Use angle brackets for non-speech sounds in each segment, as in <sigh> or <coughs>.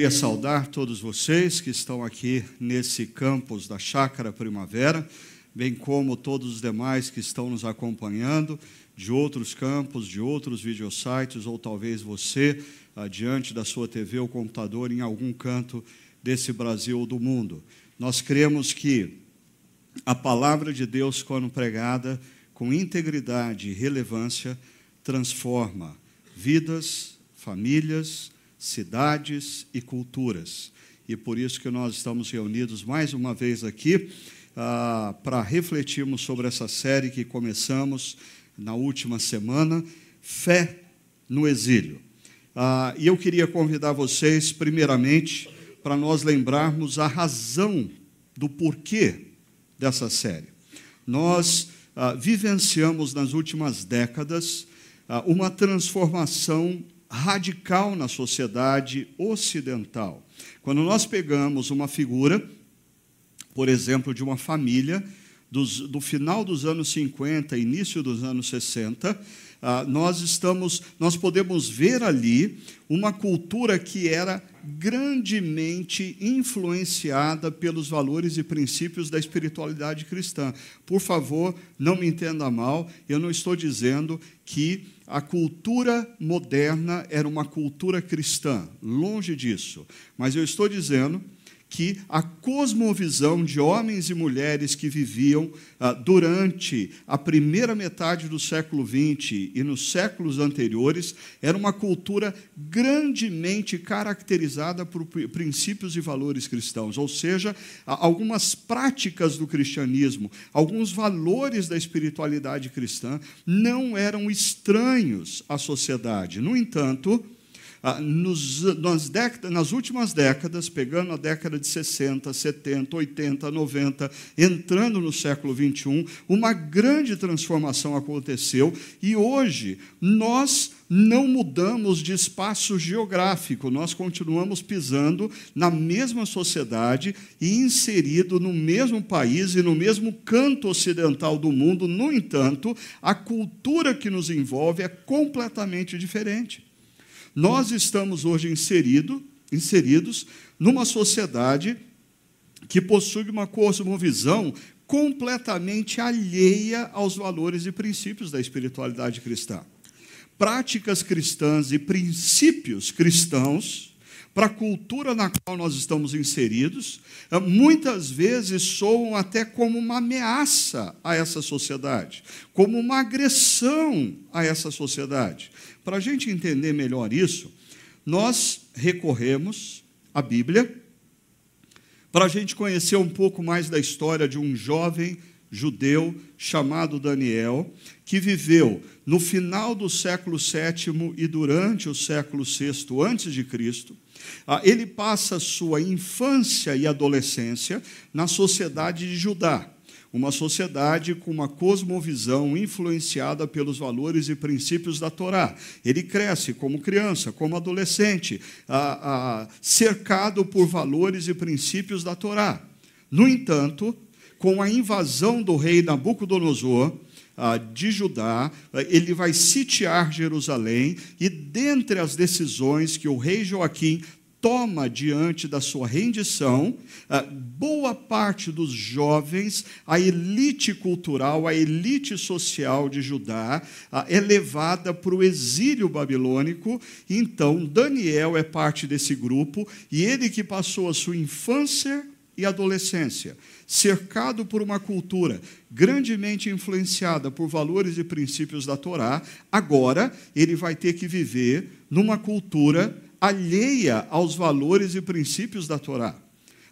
Queria saudar todos vocês que estão aqui nesse campus da Chácara Primavera, bem como todos os demais que estão nos acompanhando de outros campos, de outros videosites, ou talvez você, ah, diante da sua TV ou computador, em algum canto desse Brasil ou do mundo. Nós cremos que a palavra de Deus, quando pregada com integridade e relevância, transforma vidas, famílias, cidades e culturas. E por isso que nós estamos reunidos mais uma vez aqui ah, para refletirmos sobre essa série que começamos na última semana, Fé no Exílio. Ah, e eu queria convidar vocês, primeiramente, para nós lembrarmos a razão do porquê dessa série. Nós ah, vivenciamos nas últimas décadas ah, uma transformação radical na sociedade ocidental. Quando nós pegamos uma figura, por exemplo, de uma família dos, do final dos anos 50, início dos anos 60, ah, nós estamos, nós podemos ver ali uma cultura que era grandemente influenciada pelos valores e princípios da espiritualidade cristã. Por favor, não me entenda mal, eu não estou dizendo que a cultura moderna era uma cultura cristã, longe disso, mas eu estou dizendo que a cosmovisão de homens e mulheres que viviam ah, durante a primeira metade do século XX e nos séculos anteriores era uma cultura grandemente caracterizada por princípios e valores cristãos, ou seja, algumas práticas do cristianismo, alguns valores da espiritualidade cristã não eram estranhos à sociedade. No entanto, nos, nas, décadas, nas últimas décadas, pegando a década de 60, 70, 80, 90, entrando no século 21, uma grande transformação aconteceu e hoje nós não mudamos de espaço geográfico, nós continuamos pisando na mesma sociedade e inserido no mesmo país e no mesmo canto ocidental do mundo. No entanto, a cultura que nos envolve é completamente diferente. Nós estamos hoje inserido, inseridos numa sociedade que possui uma cosmovisão completamente alheia aos valores e princípios da espiritualidade cristã. Práticas cristãs e princípios cristãos para a cultura na qual nós estamos inseridos, eh, muitas vezes soam até como uma ameaça a essa sociedade, como uma agressão a essa sociedade. Para a gente entender melhor isso, nós recorremos à Bíblia para a gente conhecer um pouco mais da história de um jovem judeu chamado Daniel, que viveu no final do século VII e durante o século VI antes de Cristo. Ah, ele passa sua infância e adolescência na sociedade de Judá uma sociedade com uma cosmovisão influenciada pelos valores e princípios da Torá. Ele cresce como criança, como adolescente, cercado por valores e princípios da Torá. No entanto, com a invasão do rei Nabucodonosor, de Judá, ele vai sitiar Jerusalém, e dentre as decisões que o rei Joaquim toma diante da sua rendição, ah, boa parte dos jovens, a elite cultural, a elite social de Judá, ah, é levada para o exílio babilônico. Então, Daniel é parte desse grupo, e ele que passou a sua infância e adolescência, cercado por uma cultura grandemente influenciada por valores e princípios da Torá, agora ele vai ter que viver numa cultura alheia aos valores e princípios da Torá.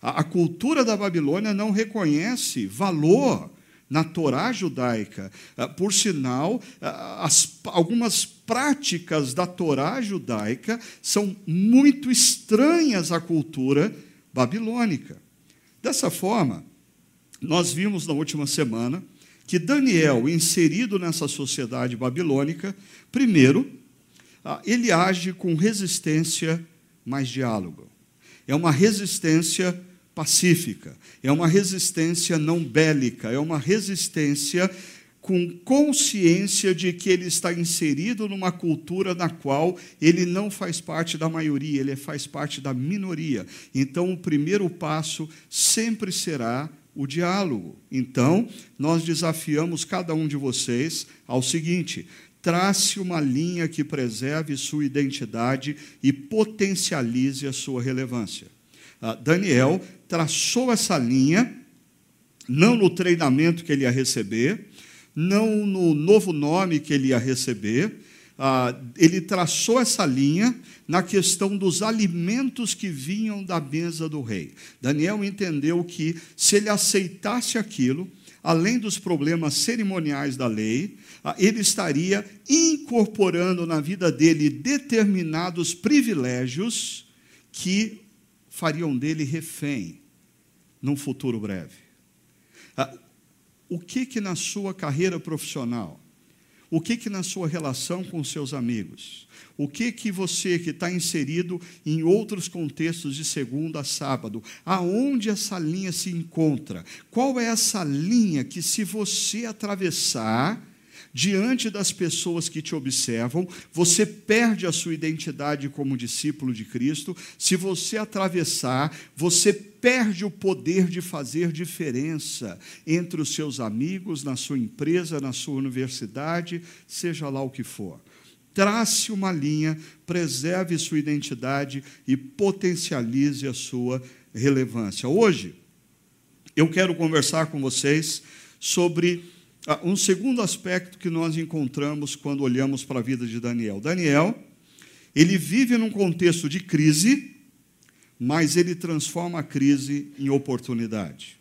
A, a cultura da Babilônia não reconhece valor na Torá judaica. Ah, por sinal, ah, as, algumas práticas da Torá judaica são muito estranhas à cultura babilônica. Dessa forma, nós vimos na última semana que Daniel, inserido nessa sociedade babilônica, primeiro, ele age com resistência mais diálogo. É uma resistência pacífica, é uma resistência não bélica, é uma resistência com consciência de que ele está inserido numa cultura na qual ele não faz parte da maioria, ele faz parte da minoria. Então, o primeiro passo sempre será o diálogo. Então, nós desafiamos cada um de vocês ao seguinte: trace uma linha que preserve sua identidade e potencialize a sua relevância. Ah, Daniel traçou essa linha, não no treinamento que ele ia receber, não no novo nome que ele ia receber, ah, ele traçou essa linha na questão dos alimentos que vinham da mesa do rei. Daniel entendeu que se ele aceitasse aquilo, além dos problemas cerimoniais da lei, ele estaria incorporando na vida dele determinados privilégios que fariam dele refém num futuro breve. Ah, o que que na sua carreira profissional, o que que na sua relação com seus amigos, o que que você que está inserido em outros contextos de segunda a sábado, aonde essa linha se encontra? Qual é essa linha que se você atravessar diante das pessoas que te observam, você perde a sua identidade como discípulo de Cristo. Se você atravessar, você perde o poder de fazer diferença entre os seus amigos, na sua empresa, na sua universidade, seja lá o que for. Trace uma linha, preserve sua identidade e potencialize a sua relevância. Hoje, eu quero conversar com vocês sobre um segundo aspecto que nós encontramos quando olhamos para a vida de Daniel. Daniel, ele vive num contexto de crise, mas ele transforma a crise em oportunidade.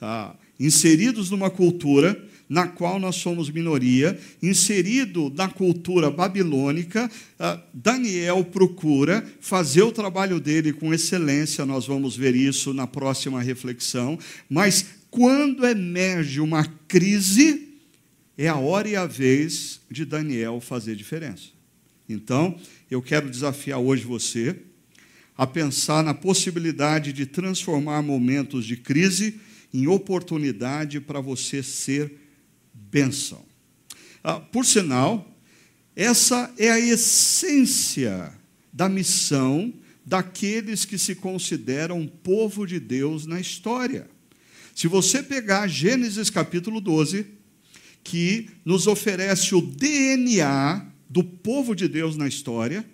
Ah, inseridos numa cultura na qual nós somos minoria, inserido na cultura babilônica, ah, Daniel procura fazer o trabalho dele com excelência, nós vamos ver isso na próxima reflexão, mas quando emerge uma crise, é a hora e a vez de Daniel fazer diferença. Então, eu quero desafiar hoje você a pensar na possibilidade de transformar momentos de crise em oportunidade para você ser bênção. Ah, por sinal, essa é a essência da missão daqueles que se consideram povo de Deus na história. Se você pegar Gênesis capítulo 12, que nos oferece o DNA do povo de Deus na história,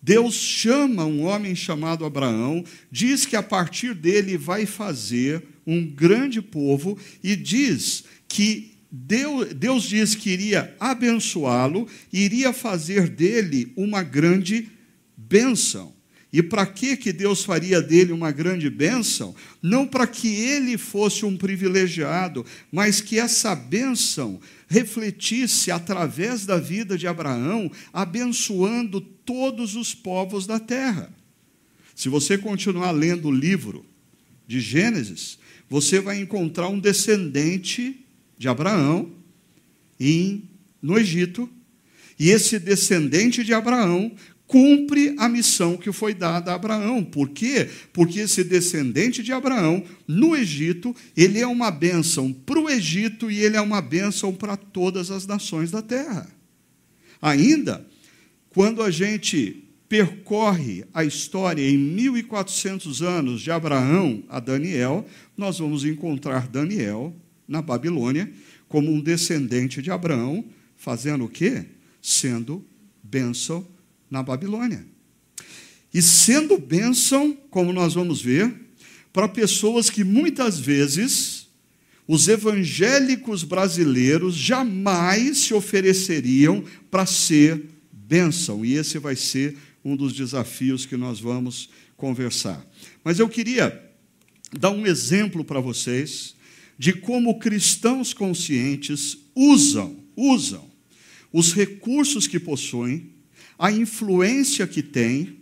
Deus chama um homem chamado Abraão, diz que a partir dele vai fazer um grande povo e diz que Deus, Deus diz que iria abençoá-lo, iria fazer dele uma grande bênção. E para que que Deus faria dele uma grande bênção? Não para que ele fosse um privilegiado, mas que essa bênção refletisse através da vida de Abraão, abençoando todos os povos da terra. Se você continuar lendo o livro de Gênesis, você vai encontrar um descendente de Abraão em, no Egito, e esse descendente de Abraão cumpre a missão que foi dada a Abraão. Por quê? Porque esse descendente de Abraão, no Egito, ele é uma bênção para o Egito e ele é uma bênção para todas as nações da terra. Ainda, quando a gente percorre a história em 1400 anos de Abraão a Daniel, nós vamos encontrar Daniel na Babilônia como um descendente de Abraão, fazendo o quê? Sendo bênção na Babilônia. E sendo bênção, como nós vamos ver, para pessoas que muitas vezes os evangélicos brasileiros jamais se ofereceriam para ser bênção. E esse vai ser um dos desafios que nós vamos conversar. Mas eu queria dar um exemplo para vocês de como cristãos conscientes usam, usam os recursos que possuem a influência que tem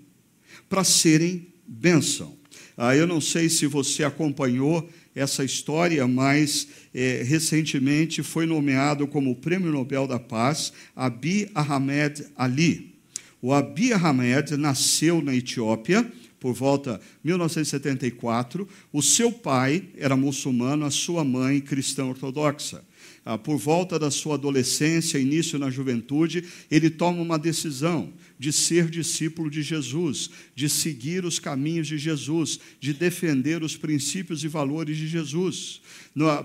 para serem bênção. Ah, eu não sei se você acompanhou essa história, mas é, recentemente foi nomeado como Prêmio Nobel da Paz Abiy Ahmed Ali. O Abiy Ahmed nasceu na Etiópia por volta 1974. O seu pai era muçulmano, a sua mãe cristã ortodoxa. ah, por volta da sua adolescência, início na juventude, ele toma uma decisão de ser discípulo de Jesus, de seguir os caminhos de Jesus, de defender os princípios e valores de Jesus.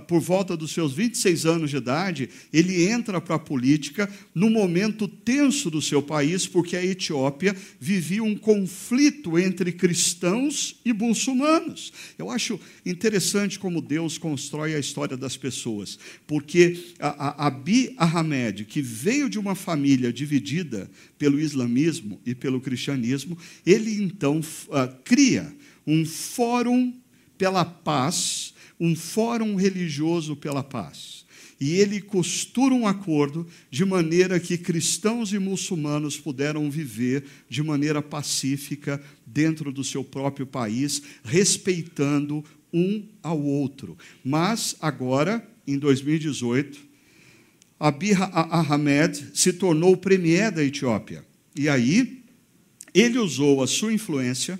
Por volta dos seus 26 anos de idade, ele entra para a política no momento tenso do seu país, porque a Etiópia vivia um conflito entre cristãos e muçulmanos. Eu acho interessante como Deus constrói a história das pessoas, porque a, a Abi Ahmed, que veio de uma família dividida pelo islamismo e pelo cristianismo, ele então uh, cria um fórum pela paz, um fórum religioso pela paz. E ele costura um acordo de maneira que cristãos e muçulmanos puderam viver de maneira pacífica dentro do seu próprio país, respeitando um ao outro. Mas agora em 2018, Abiy Ahmed se tornou o premier da Etiópia. E aí, ele usou a sua influência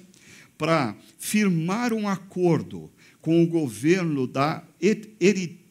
para firmar um acordo com o governo da Eritreia,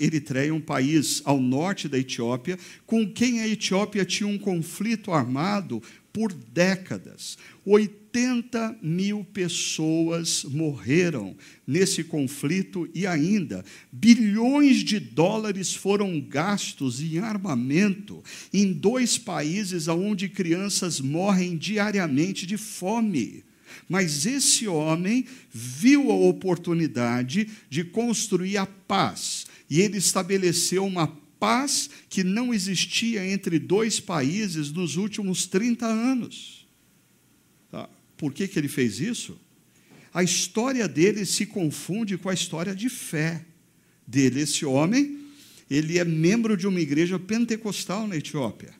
Eritreia, um país ao norte da Etiópia, com quem a Etiópia tinha um conflito armado por décadas. 80 mil pessoas morreram nesse conflito e ainda bilhões de dólares foram gastos em armamento em dois países onde crianças morrem diariamente de fome. Mas esse homem viu a oportunidade de construir a paz e ele estabeleceu uma paz que não existia entre dois países nos últimos 30 anos. Tá? Por que, que ele fez isso? A história dele se confunde com a história de fé dele. Esse homem, ele é membro de uma igreja pentecostal na Etiópia.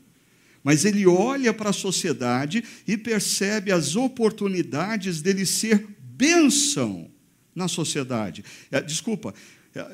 Mas ele olha para a sociedade e percebe as oportunidades dele ser bênção na sociedade. É, desculpa,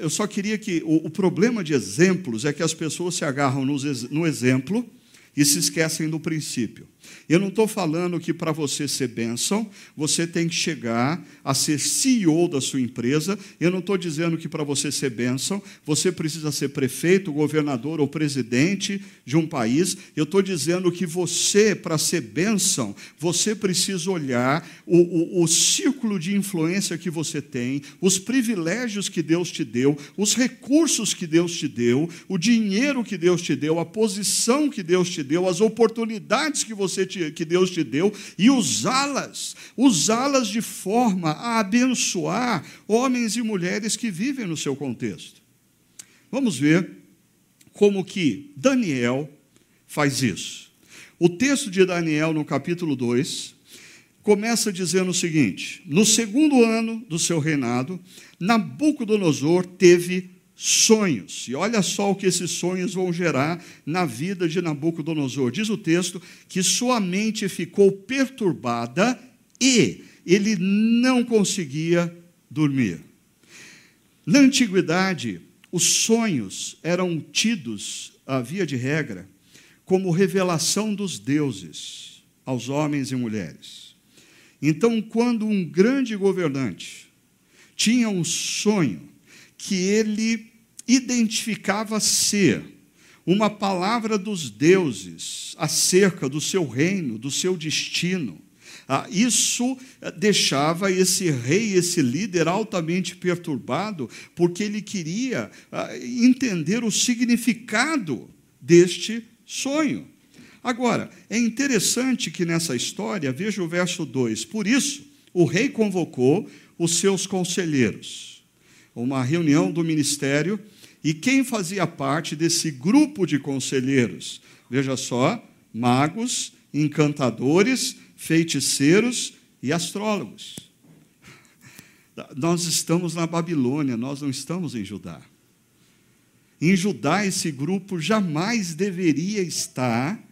eu só queria que. O, o, problema de exemplos é que as pessoas se agarram no, no exemplo e se esquecem do princípio. Eu não estou falando que para você ser bênção, você tem que chegar a ser CEO da sua empresa. Eu não estou dizendo que para você ser bênção, você precisa ser prefeito, governador ou presidente de um país. Eu estou dizendo que você, para ser bênção, você precisa olhar o, o, o círculo de influência que você tem, os privilégios que Deus te deu, os recursos que Deus te deu, o dinheiro que Deus te deu, a posição que Deus te deu, as oportunidades que você te, que Deus te deu e usá-las, usá-las de forma a abençoar homens e mulheres que vivem no seu contexto. Vamos ver como que Daniel faz isso. O texto de Daniel, no capítulo 2, começa dizendo o seguinte: No segundo ano do seu reinado, Nabucodonosor teve sonhos. E olha só o que esses sonhos vão gerar na vida de Nabucodonosor. Diz o texto que sua mente ficou perturbada e ele não conseguia dormir. Na antiguidade, os sonhos eram tidos, a via de regra, como revelação dos deuses aos homens e mulheres. Então, quando um grande governante tinha um sonho que ele identificava ser uma palavra dos deuses acerca do seu reino, do seu destino. Ah, isso eh, deixava esse rei, esse líder altamente perturbado, porque ele queria ah, entender o significado deste sonho. Agora, é interessante que nessa história, veja o verso 2: por isso, o rei convocou os seus conselheiros, uma reunião do ministério e quem fazia parte desse grupo de conselheiros? Veja só: magos, encantadores, feiticeiros e astrólogos. Nós estamos na Babilônia, nós não estamos em Judá. Em Judá, esse grupo jamais deveria estar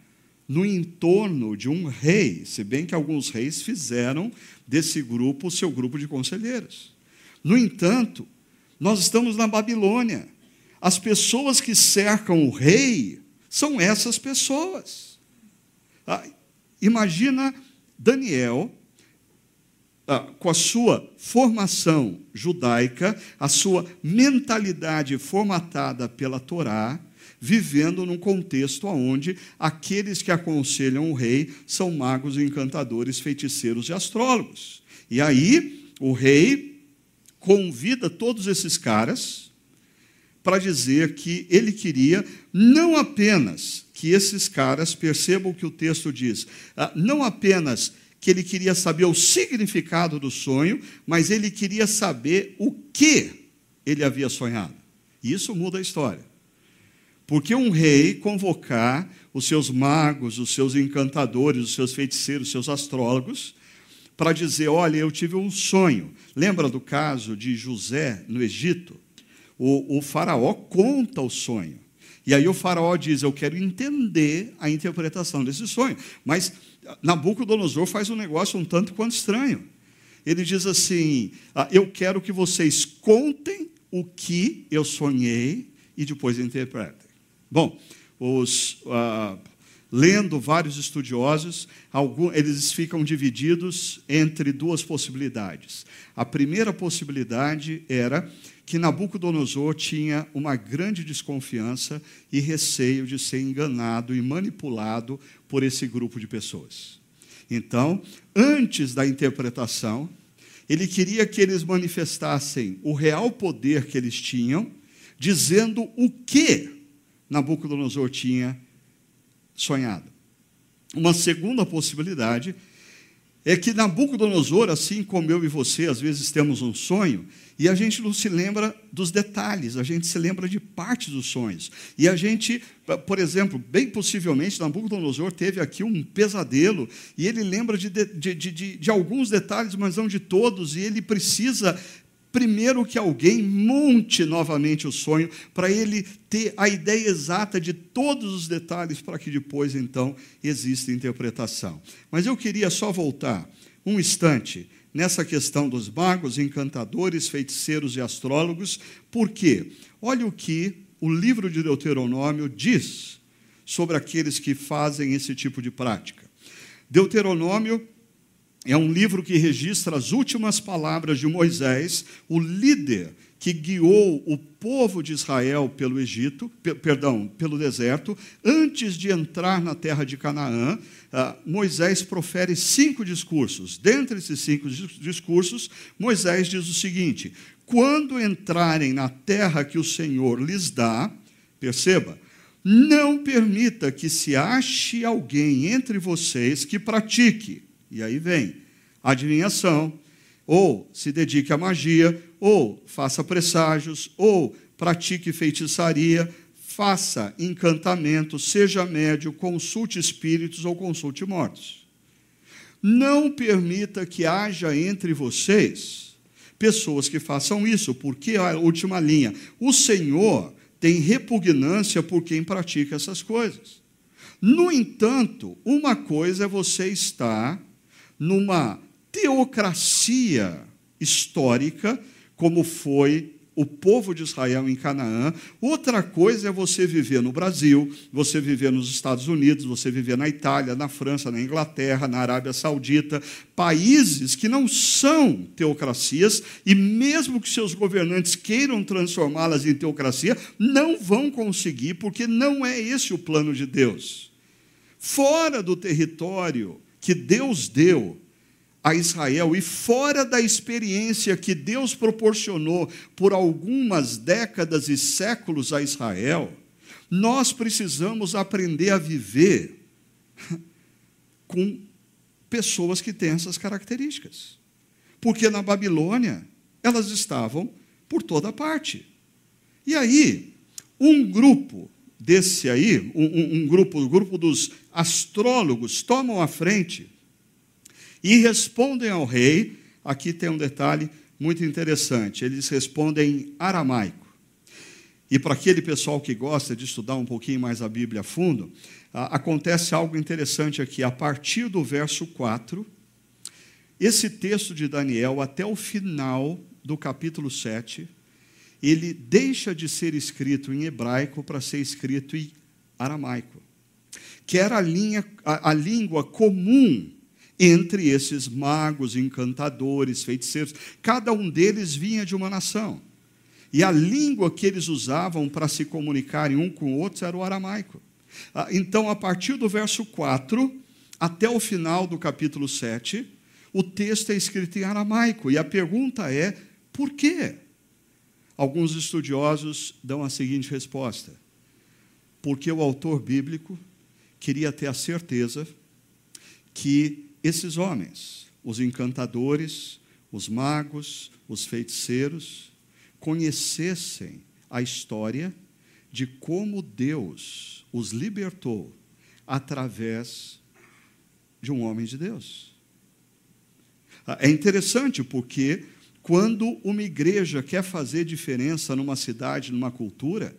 no entorno de um rei, se bem que alguns reis fizeram desse grupo o seu grupo de conselheiros. No entanto, nós estamos na Babilônia. As pessoas que cercam o rei são essas pessoas. Ah, imagina Daniel ah, com a sua formação judaica, a sua mentalidade formatada pela Torá, vivendo num contexto onde aqueles que aconselham o rei são magos, encantadores, feiticeiros e astrólogos. E aí, o rei convida todos esses caras para dizer que ele queria não apenas que esses caras percebam o que o texto diz, ah, não apenas que ele queria saber o significado do sonho, mas ele queria saber o que ele havia sonhado. E isso muda a história. Porque um rei convocar os seus magos, os seus encantadores, os seus feiticeiros, os seus astrólogos, para dizer: Olha, eu tive um sonho. Lembra do caso de José no Egito? O, o faraó conta o sonho. E aí o faraó diz: Eu quero entender a interpretação desse sonho. Mas Nabucodonosor faz um negócio um tanto quanto estranho. Ele diz assim: ah, Eu quero que vocês contem o que eu sonhei e depois interpretem. Bom, os, uh, lendo vários estudiosos, alguns, eles ficam divididos entre duas possibilidades. A primeira possibilidade era que Nabucodonosor tinha uma grande desconfiança e receio de ser enganado e manipulado por esse grupo de pessoas. Então, antes da interpretação, ele queria que eles manifestassem o real poder que eles tinham, dizendo o que Nabucodonosor tinha sonhado. Uma segunda possibilidade é que Nabucodonosor, assim como eu e você, às vezes temos um sonho e a gente não se lembra dos detalhes, a gente se lembra de parte dos sonhos. E a gente, por exemplo, bem possivelmente, Nabucodonosor teve aqui um pesadelo e ele lembra de, de, de, de alguns detalhes, mas não de todos, e ele precisa primeiro que alguém monte novamente o sonho, para ele ter a ideia exata de todos os detalhes, para que depois, então, exista interpretação. Mas eu queria só voltar um instante nessa questão dos magos, encantadores, feiticeiros e astrólogos, porque olha o que o livro de Deuteronômio diz sobre aqueles que fazem esse tipo de prática. Deuteronômio é um livro que registra as últimas palavras de Moisés, o líder que guiou o povo de Israel pelo Egito, perdão, pelo deserto, antes de entrar na terra de Canaã, ah, Moisés profere cinco discursos. Dentre esses cinco discursos, Moisés diz o seguinte: quando entrarem na terra que o Senhor lhes dá, perceba, não permita que se ache alguém entre vocês que pratique e aí vem adivinhação, ou se dedique à magia, ou faça presságios, ou pratique feitiçaria, faça encantamento, seja médio, consulte espíritos ou consulte mortos. Não permita que haja entre vocês pessoas que façam isso, porque a última linha, o Senhor tem repugnância por quem pratica essas coisas. No entanto, uma coisa é você estar numa teocracia histórica, como foi o povo de Israel em Canaã. Outra coisa é você viver no Brasil, você viver nos Estados Unidos, você viver na Itália, na França, na Inglaterra, na Arábia Saudita, países que não são teocracias e mesmo que seus governantes queiram transformá-las em teocracia, não vão conseguir, porque não é esse o plano de Deus. Fora do território que Deus deu a Israel e fora da experiência que Deus proporcionou por algumas décadas e séculos a Israel, nós precisamos aprender a viver com pessoas que têm essas características. Porque na Babilônia elas estavam por toda parte. E aí, um grupo desse aí, um, um grupo, o um grupo dos astrólogos tomam a frente e respondem ao rei. Aqui tem um detalhe muito interessante: eles respondem em aramaico. E para aquele pessoal que gosta de estudar um pouquinho mais a Bíblia a fundo, acontece algo interessante aqui. A partir do verso 4, esse texto de Daniel, até o final do capítulo 7, ele deixa de ser escrito em hebraico para ser escrito em aramaico que era a, linha, a, a língua comum entre esses magos, encantadores, feiticeiros. Cada um deles vinha de uma nação. E a língua que eles usavam para se comunicarem um com o outro era o aramaico. Ah, então, a partir do verso 4 até o final do capítulo 7, o texto é escrito em aramaico. E a pergunta é: por quê? Alguns estudiosos dão a seguinte resposta: porque o autor bíblico queria ter a certeza que esses homens, os encantadores, os magos, os feiticeiros, conhecessem a história de como Deus os libertou através de um homem de Deus. É interessante porque quando uma igreja quer fazer diferença numa cidade, numa cultura,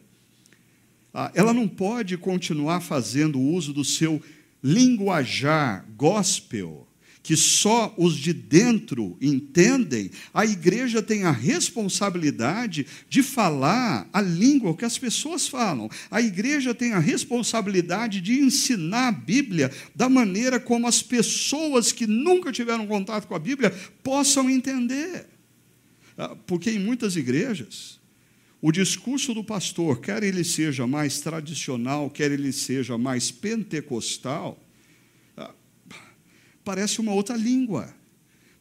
ah, ela não pode continuar fazendo uso do seu linguajar gospel, que só os de dentro entendem, a igreja tem a responsabilidade de falar a língua que as pessoas falam. A igreja tem a responsabilidade de ensinar a Bíblia da maneira como as pessoas que nunca tiveram contato com a Bíblia possam entender. Ah, porque em muitas igrejas, o discurso do pastor, quer ele seja mais tradicional, quer ele seja mais pentecostal, ah, parece uma outra língua.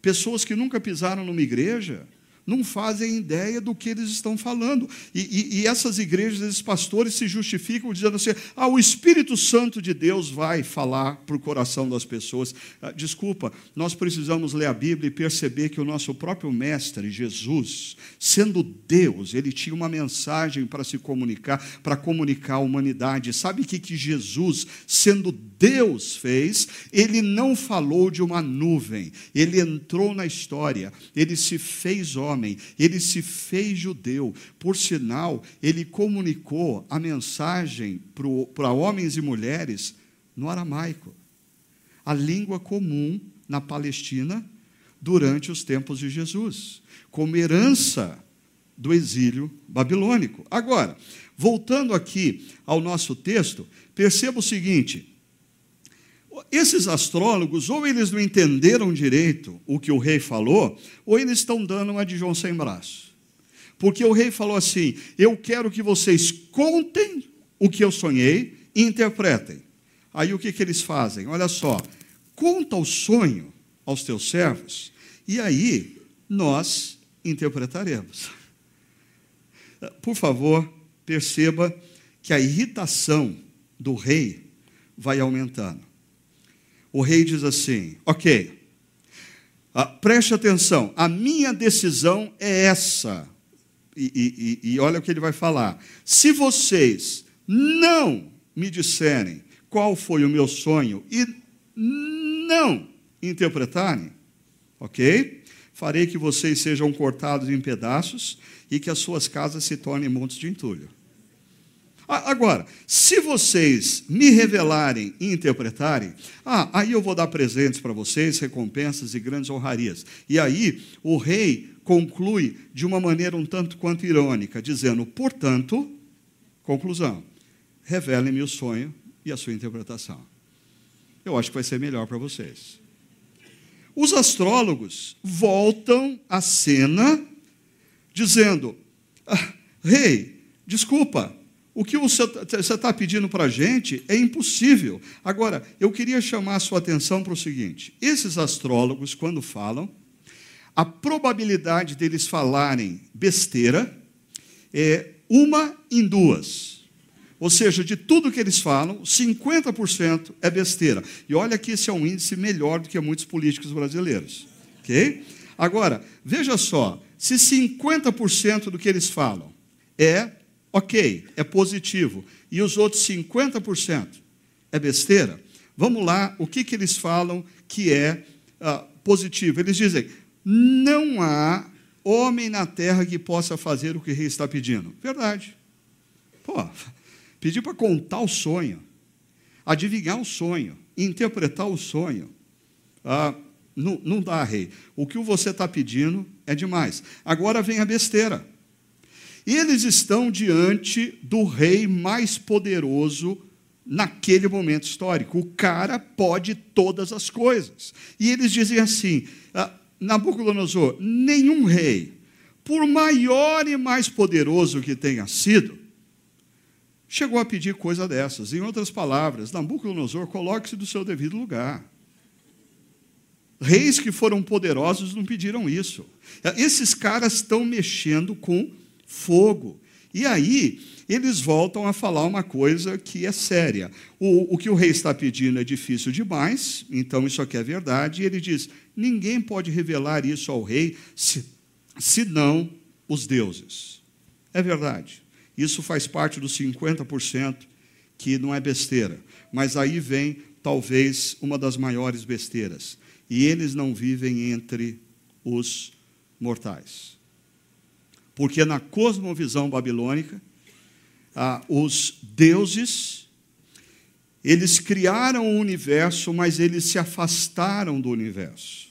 Pessoas que nunca pisaram numa igreja não fazem ideia do que eles estão falando. E, e, e, essas igrejas, esses pastores se justificam dizendo assim: ah, o Espírito Santo de Deus vai falar para o coração das pessoas. Ah, desculpa, nós precisamos ler a Bíblia e perceber que o nosso próprio Mestre, Jesus, sendo Deus, ele tinha uma mensagem para se comunicar, para comunicar à humanidade. Sabe o que, que Jesus, sendo Deus, fez? Ele não falou de uma nuvem, ele entrou na história, ele se fez homem homem, ele se fez judeu. Por sinal, ele comunicou a mensagem para homens e mulheres no aramaico, a língua comum na Palestina durante os tempos de Jesus, como herança do exílio babilônico. Agora, voltando aqui ao nosso texto, perceba o seguinte: esses astrólogos, ou eles não entenderam direito o que o rei falou, ou eles estão dando uma de João sem braço. Porque o rei falou assim: Eu quero que vocês contem o que eu sonhei e interpretem. Aí o que, que eles fazem? Olha só, conta o sonho aos teus servos, e aí nós interpretaremos. <laughs> Por favor, perceba que a irritação do rei vai aumentando o rei diz assim: Ok, ah, preste atenção, a minha decisão é essa. E, e, e olha o que ele vai falar: se vocês não me disserem qual foi o meu sonho e não interpretarem, ok? Farei que vocês sejam cortados em pedaços e que as suas casas se tornem montes de entulho. Agora, se vocês me revelarem e interpretarem, ah, aí eu vou dar presentes para vocês, recompensas e grandes honrarias. E aí o rei conclui de uma maneira um tanto quanto irônica, dizendo: portanto, conclusão, revelem-me o sonho e a sua interpretação. Eu acho que vai ser melhor para vocês. Os astrólogos voltam à cena dizendo: ah, Rei, desculpa, o que você está pedindo para a gente é impossível. Agora, eu queria chamar a sua atenção para o seguinte: esses astrólogos, quando falam, a probabilidade deles falarem besteira é uma em duas. Ou seja, de tudo que eles falam, 50% é besteira. E olha que esse é um índice melhor do que muitos políticos brasileiros. Ok? Agora, veja só: se 50% do que eles falam é ok, é positivo, e os outros 50% é besteira, vamos lá, o que, que eles falam que é uh, positivo? Eles dizem: não há homem na terra que possa fazer o que o rei está pedindo. Verdade. Pô, pedir para contar o sonho, adivinhar o sonho, interpretar o sonho. Ah, não, não dá, rei. O que você está pedindo é demais. Agora vem a besteira. Eles estão diante do rei mais poderoso naquele momento histórico. O cara pode todas as coisas. E eles dizem assim: ah, Nabucodonosor, nenhum rei, por maior e mais poderoso que tenha sido, chegou a pedir coisa dessas. Em outras palavras, Nabucodonosor, coloque-se do seu devido lugar. Reis que foram poderosos não pediram isso. Esses caras estão mexendo com fogo. E aí, eles voltam a falar uma coisa que é séria. O, o que o rei está pedindo é difícil demais, então isso aqui é verdade. E ele diz: ninguém pode revelar isso ao rei, se, senão os deuses. É verdade. Isso faz parte dos 50% que não é besteira. Mas aí vem, talvez, uma das maiores besteiras e eles não vivem entre os mortais. Porque na cosmovisão babilônica, ah, os deuses, eles criaram o universo, mas eles se afastaram do universo.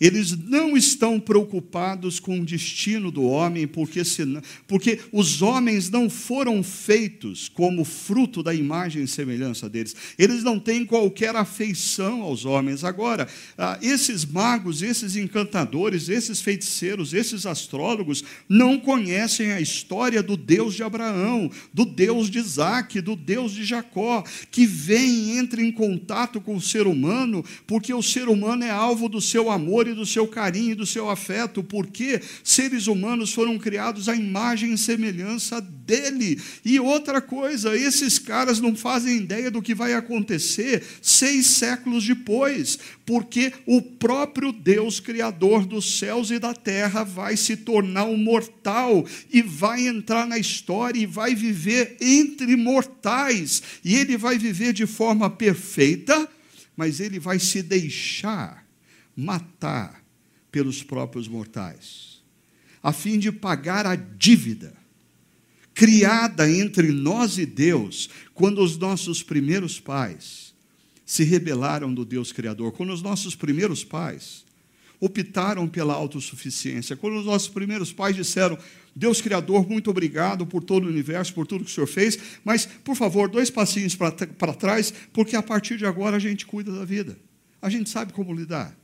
Eles não estão preocupados com o destino do homem, porque, senão, porque os homens não foram feitos como fruto da imagem e semelhança deles. Eles não têm qualquer afeição aos homens. Agora, ah, esses magos, esses encantadores, esses feiticeiros, esses astrólogos, não conhecem a história do Deus de Abraão, do Deus de Isaac, do Deus de Jacó, que vem e entra em contato com o ser humano, porque o ser humano é alvo do seu amor e do seu carinho e do seu afeto, porque seres humanos foram criados à imagem e semelhança dele. E outra coisa, esses caras não fazem ideia do que vai acontecer seis séculos depois, porque o próprio Deus, Criador dos céus e da terra, vai se tornar um mortal e vai entrar na história e vai viver entre mortais, e ele vai viver de forma perfeita, mas ele vai se deixar matar pelos próprios mortais, a fim de pagar a dívida criada entre nós e Deus, quando os nossos primeiros pais se rebelaram do Deus Criador, quando os nossos primeiros pais optaram pela autossuficiência, quando os nossos primeiros pais disseram: Deus Criador, muito obrigado por todo o universo, por tudo que o Senhor fez, mas, por favor, dois passinhos para trás, porque a partir de agora a gente cuida da vida, a gente sabe como lidar.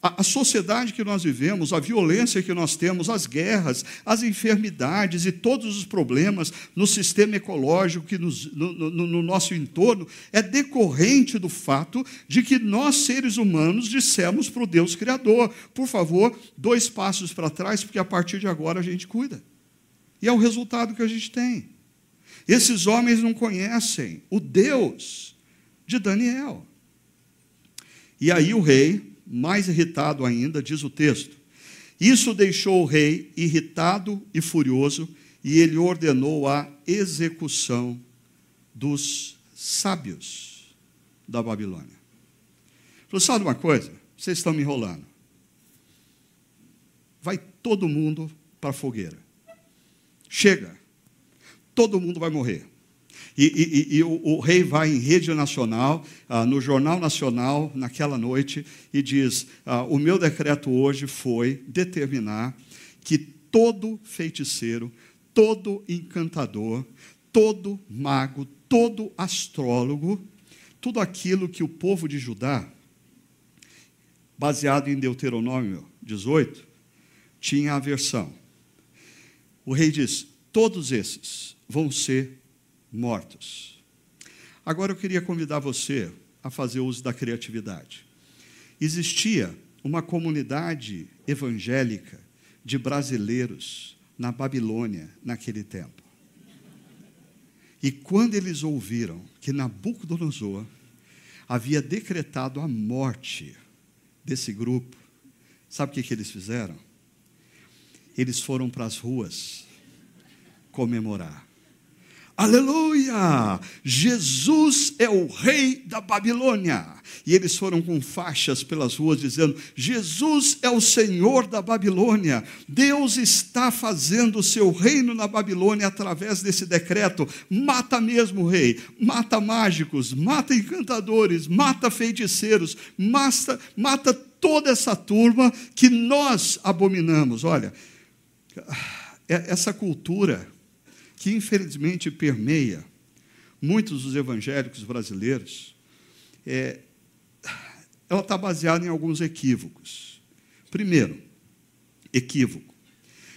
A, sociedade que nós vivemos, a violência que nós temos, as guerras, as enfermidades e todos os problemas no sistema ecológico, que nos, no, no, no nosso entorno, é decorrente do fato de que nós, seres humanos, dissemos para o Deus Criador: por favor, dois passos para trás, porque a partir de agora a gente cuida. E é o resultado que a gente tem. Esses homens não conhecem o Deus de Daniel. E aí o rei mais irritado ainda, diz o texto. Isso deixou o rei irritado e furioso, e ele ordenou a execução dos sábios da Babilônia. Falou, sabe uma coisa? Vocês estão me enrolando. Vai todo mundo para a fogueira. Chega. Todo mundo vai morrer. E, e, e o, o, rei vai em rede nacional, ah, no Jornal Nacional, naquela noite, e diz: ah, O meu decreto hoje foi determinar que todo feiticeiro, todo encantador, todo mago, todo astrólogo, tudo aquilo que o povo de Judá, baseado em Deuteronômio 18, tinha aversão. O rei diz: todos esses vão ser mortos. Agora eu queria convidar você a fazer uso da criatividade. Existia uma comunidade evangélica de brasileiros na Babilônia naquele tempo. E quando eles ouviram que Nabucodonosor havia decretado a morte desse grupo, sabe o que, que eles fizeram? Eles foram para as ruas comemorar. Aleluia! Jesus é o rei da Babilônia. E eles foram com faixas pelas ruas dizendo: Jesus é o Senhor da Babilônia. Deus está fazendo o seu reino na Babilônia através desse decreto. Mata mesmo o rei, mata mágicos, mata encantadores, mata feiticeiros, mata, mata toda essa turma que nós abominamos. Olha, essa cultura que infelizmente permeia muitos dos evangélicos brasileiros, é, ela está baseada em alguns equívocos. Primeiro, equívoco.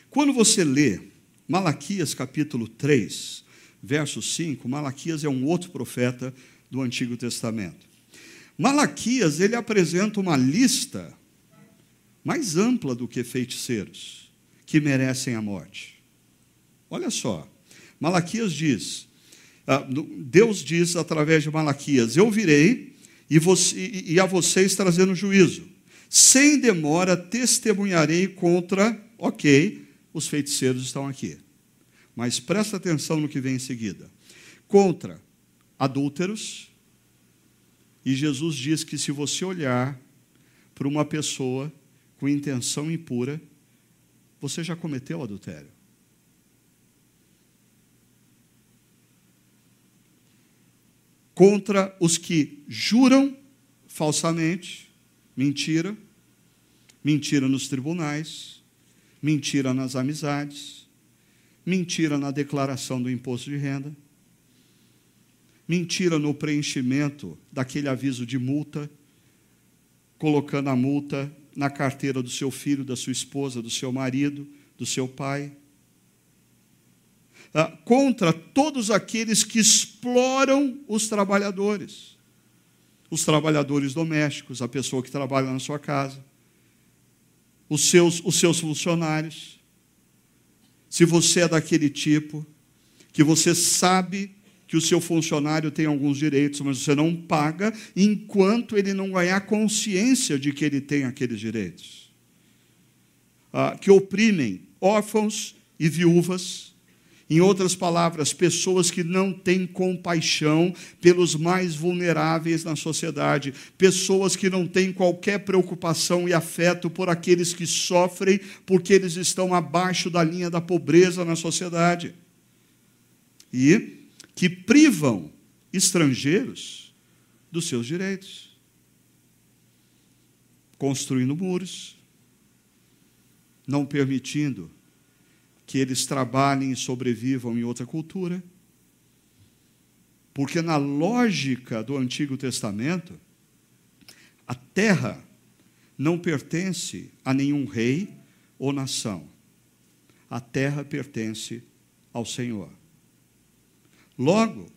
Quando você lê Malaquias capítulo 3, verso 5, Malaquias é um outro profeta do Antigo Testamento. Malaquias, ele apresenta uma lista mais ampla do que feiticeiros que merecem a morte. Olha só, Malaquias diz, ah, Deus diz através de Malaquias: Eu virei e, você, e a vocês trazendo juízo. Sem demora testemunharei contra, ok, os feiticeiros estão aqui. Mas presta atenção no que vem em seguida. Contra adúlteros. E Jesus diz que se você olhar para uma pessoa com intenção impura, você já cometeu adultério. Contra os que juram falsamente, mentira, mentira nos tribunais, mentira nas amizades, mentira na declaração do imposto de renda, mentira no preenchimento daquele aviso de multa, colocando a multa na carteira do seu filho, da sua esposa, do seu marido, do seu pai. Ah, contra todos aqueles que exploram os trabalhadores, os trabalhadores domésticos, a pessoa que trabalha na sua casa, os seus, os seus funcionários. Se você é daquele tipo, que você sabe que o seu funcionário tem alguns direitos, mas você não paga enquanto ele não ganhar consciência de que ele tem aqueles direitos. Ah, que oprimem órfãos e viúvas, em outras palavras, pessoas que não têm compaixão pelos mais vulneráveis na sociedade, pessoas que não têm qualquer preocupação e afeto por aqueles que sofrem porque eles estão abaixo da linha da pobreza na sociedade. E que privam estrangeiros dos seus direitos, construindo muros, não permitindo que eles trabalhem e sobrevivam em outra cultura. Porque, na lógica do Antigo Testamento, a terra não pertence a nenhum rei ou nação. A terra pertence ao Senhor. Logo,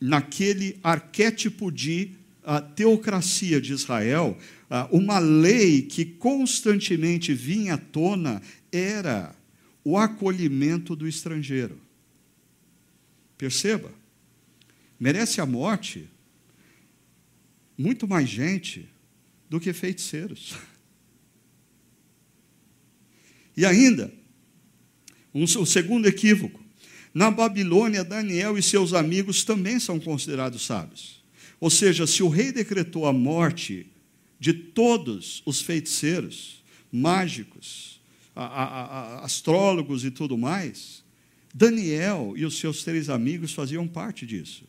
naquele arquétipo de a teocracia de Israel, uma lei que constantemente vinha à tona era o acolhimento do estrangeiro. Perceba, merece a morte muito mais gente do que feiticeiros. E ainda, um, o segundo equívoco: na Babilônia, Daniel e seus amigos também são considerados sábios. Ou seja, se o rei decretou a morte de todos os feiticeiros, mágicos, a, a, a, astrólogos e tudo mais, Daniel e os seus três amigos faziam parte disso.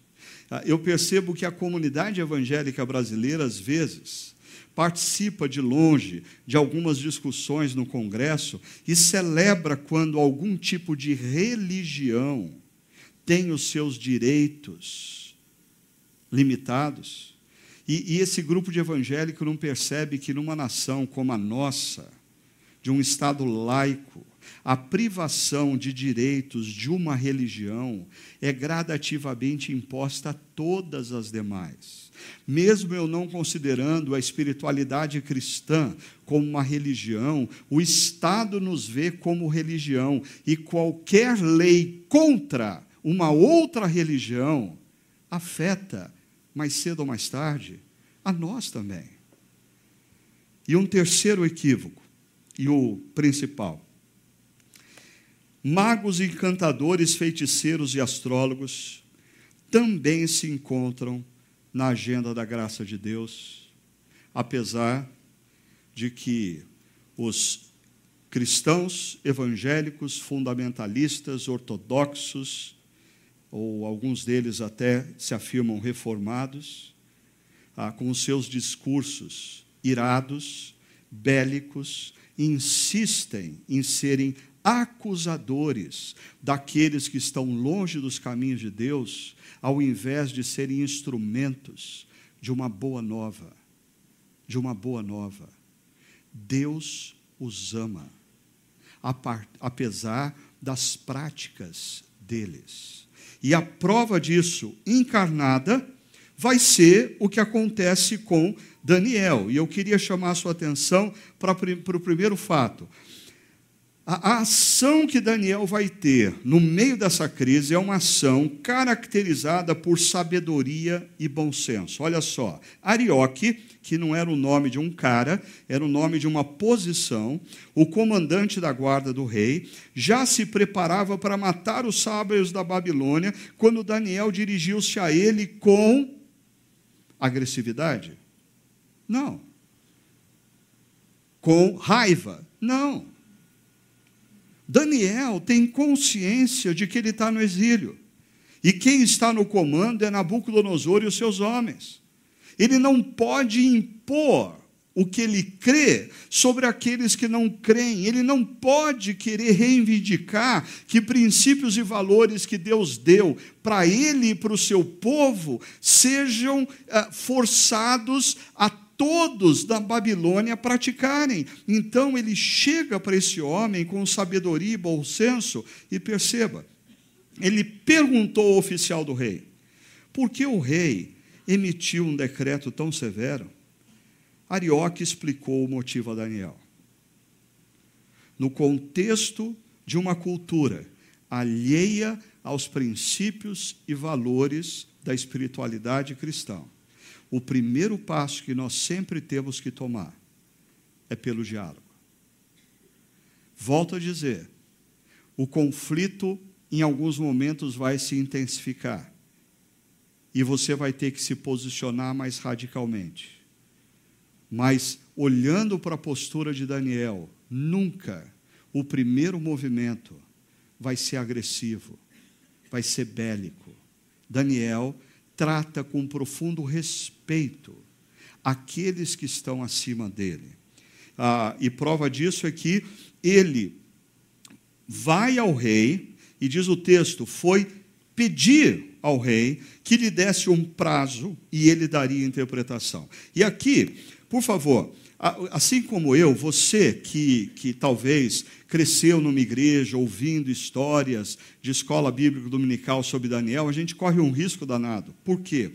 Ah, eu percebo que a comunidade evangélica brasileira, às vezes, participa de longe de algumas discussões no Congresso e celebra quando algum tipo de religião tem os seus direitos limitados. E, e esse grupo de evangélico não percebe que numa nação como a nossa, de um Estado laico, a privação de direitos de uma religião é gradativamente imposta a todas as demais. Mesmo eu não considerando a espiritualidade cristã como uma religião, o Estado nos vê como religião e qualquer lei contra uma outra religião afeta, mais cedo ou mais tarde, a nós também. E um terceiro equívoco e o principal. Magos, encantadores, feiticeiros e astrólogos também se encontram na agenda da graça de Deus, apesar de que os cristãos evangélicos, fundamentalistas, ortodoxos, ou alguns deles até se afirmam reformados, ah, com seus discursos irados, bélicos, insistem em serem acusadores daqueles que estão longe dos caminhos de Deus, ao invés de serem instrumentos de uma boa nova. De uma boa nova. Deus os ama, apesar das práticas deles. E a prova disso encarnada vai ser o que acontece com Daniel. E eu queria chamar a sua atenção para, para o primeiro fato. A, a ação que Daniel vai ter no meio dessa crise é uma ação caracterizada por sabedoria e bom senso. Olha só, Arioque, que não era o nome de um cara, era o nome de uma posição, o comandante da guarda do rei, já se preparava para matar os sábios da Babilônia quando Daniel dirigiu-se a ele com agressividade? Não. Com raiva? Não. Daniel tem consciência de que ele está no exílio. E quem está no comando é Nabucodonosor e os seus homens. Ele não pode impor o que ele crê sobre aqueles que não creem. Ele não pode querer reivindicar que princípios e valores que Deus deu para ele e para o seu povo sejam ah, forçados a todos da Babilônia praticarem. Então ele chega para esse homem com sabedoria e bom senso e perceba, ele perguntou ao oficial do rei: por que o rei emitiu um decreto tão severo? Arioque explicou o motivo a Daniel. No contexto de uma cultura alheia aos princípios e valores da espiritualidade cristã, o primeiro passo que nós sempre temos que tomar é pelo diálogo. Volto a dizer, o conflito em alguns momentos vai se intensificar e você vai ter que se posicionar mais radicalmente. Mas olhando para a postura de Daniel, nunca o primeiro movimento vai ser agressivo, vai ser bélico. Daniel trata com profundo respeito aqueles que estão acima dele. Ah, e prova disso é que ele vai ao rei, e diz o texto: foi pedir ao rei que lhe desse um prazo e ele daria interpretação. E aqui, por favor, assim como eu, você que, que talvez cresceu numa igreja ouvindo histórias de escola bíblica dominical sobre Daniel, a gente corre um risco danado. Por quê?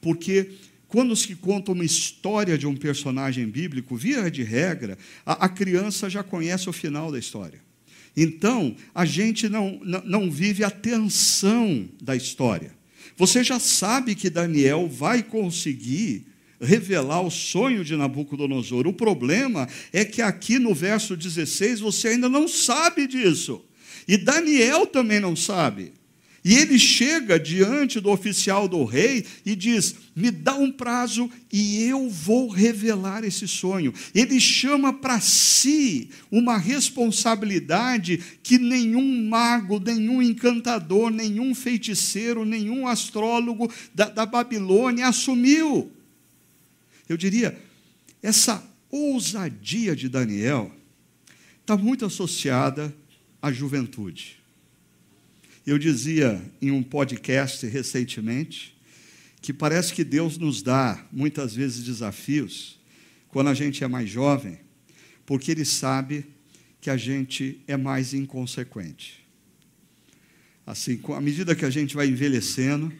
Porque quando se conta uma história de um personagem bíblico, via de regra, a, a criança já conhece o final da história. Então, a gente não, não, vive a tensão da história. Você já sabe que Daniel vai conseguir revelar o sonho de Nabucodonosor. O problema é que aqui no verso 16 você ainda não sabe disso. E Daniel também não sabe. E ele chega diante do oficial do rei e diz: Me dá um prazo e eu vou revelar esse sonho. Ele chama para si uma responsabilidade que nenhum mago, nenhum encantador, nenhum feiticeiro, nenhum astrólogo da, da Babilônia assumiu. Eu diria, essa ousadia de Daniel está muito associada à juventude. Eu dizia em um podcast recentemente que parece que Deus nos dá muitas vezes desafios quando a gente é mais jovem, porque Ele sabe que a gente é mais inconsequente. Assim, à medida que a gente vai envelhecendo,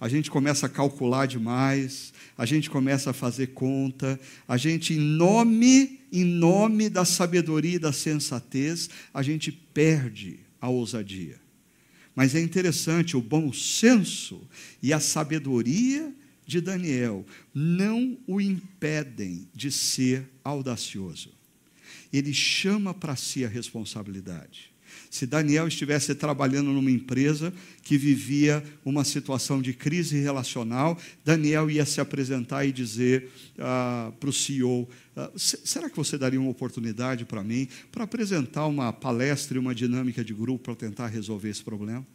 a gente começa a calcular demais, a gente começa a fazer conta, a gente, em nome, em nome da sabedoria e da sensatez, a gente perde a ousadia. Mas é interessante, o bom senso e a sabedoria de Daniel não o impedem de ser audacioso. Ele chama para si a responsabilidade. Se Daniel estivesse trabalhando numa empresa que vivia uma situação de crise relacional, Daniel ia se apresentar e dizer ah, para o CEO: ah, será que você daria uma oportunidade para mim para apresentar uma palestra e uma dinâmica de grupo para tentar resolver esse problema?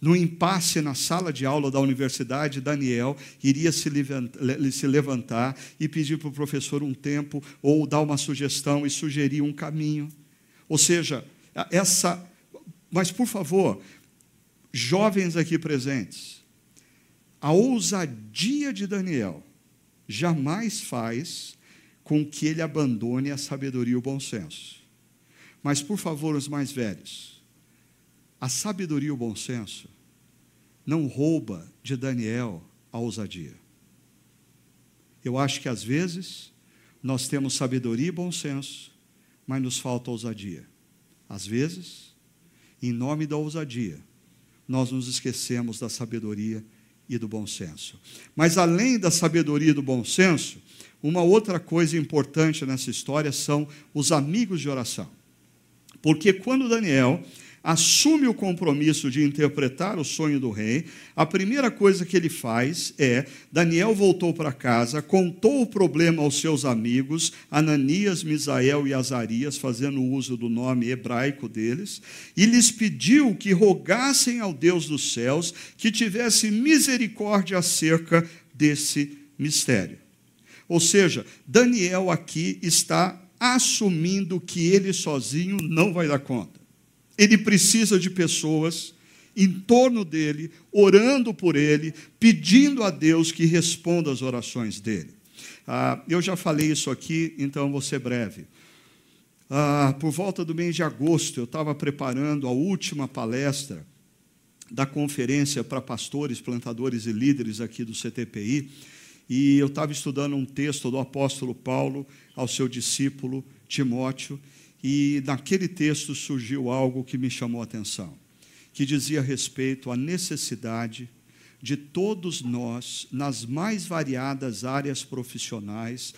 No impasse na sala de aula da universidade, Daniel iria se levantar e pedir para o professor um tempo ou dar uma sugestão e sugerir um caminho. Ou seja, essa. Mas, por favor, jovens aqui presentes, a ousadia de Daniel jamais faz com que ele abandone a sabedoria e o bom senso. Mas, por favor, os mais velhos, a sabedoria e o bom senso não rouba de Daniel a ousadia. Eu acho que às vezes nós temos sabedoria e bom senso, mas nos falta ousadia. Às vezes, em nome da ousadia, nós nos esquecemos da sabedoria e do bom senso. Mas além da sabedoria e do bom senso, uma outra coisa importante nessa história são os amigos de oração. Porque quando Daniel assume o compromisso de interpretar o sonho do rei, a primeira coisa que ele faz é: Daniel voltou para casa, contou o problema aos seus amigos, Ananias, Misael e Azarias, fazendo uso do nome hebraico deles, e lhes pediu que rogassem ao Deus dos céus que tivesse misericórdia acerca desse mistério. Ou seja, Daniel aqui está assumindo que ele sozinho não vai dar conta ele precisa de pessoas em torno dele, orando por ele, pedindo a Deus que responda às orações dele. Ah, eu já falei isso aqui, então vou ser breve. Ah, por volta do mês de agosto, eu estava preparando a última palestra da conferência para pastores, plantadores e líderes aqui do CTPI, e eu estava estudando um texto do apóstolo Paulo ao seu discípulo Timóteo, e naquele texto surgiu algo que me chamou a atenção, que dizia respeito à necessidade de todos nós, nas mais variadas áreas profissionais,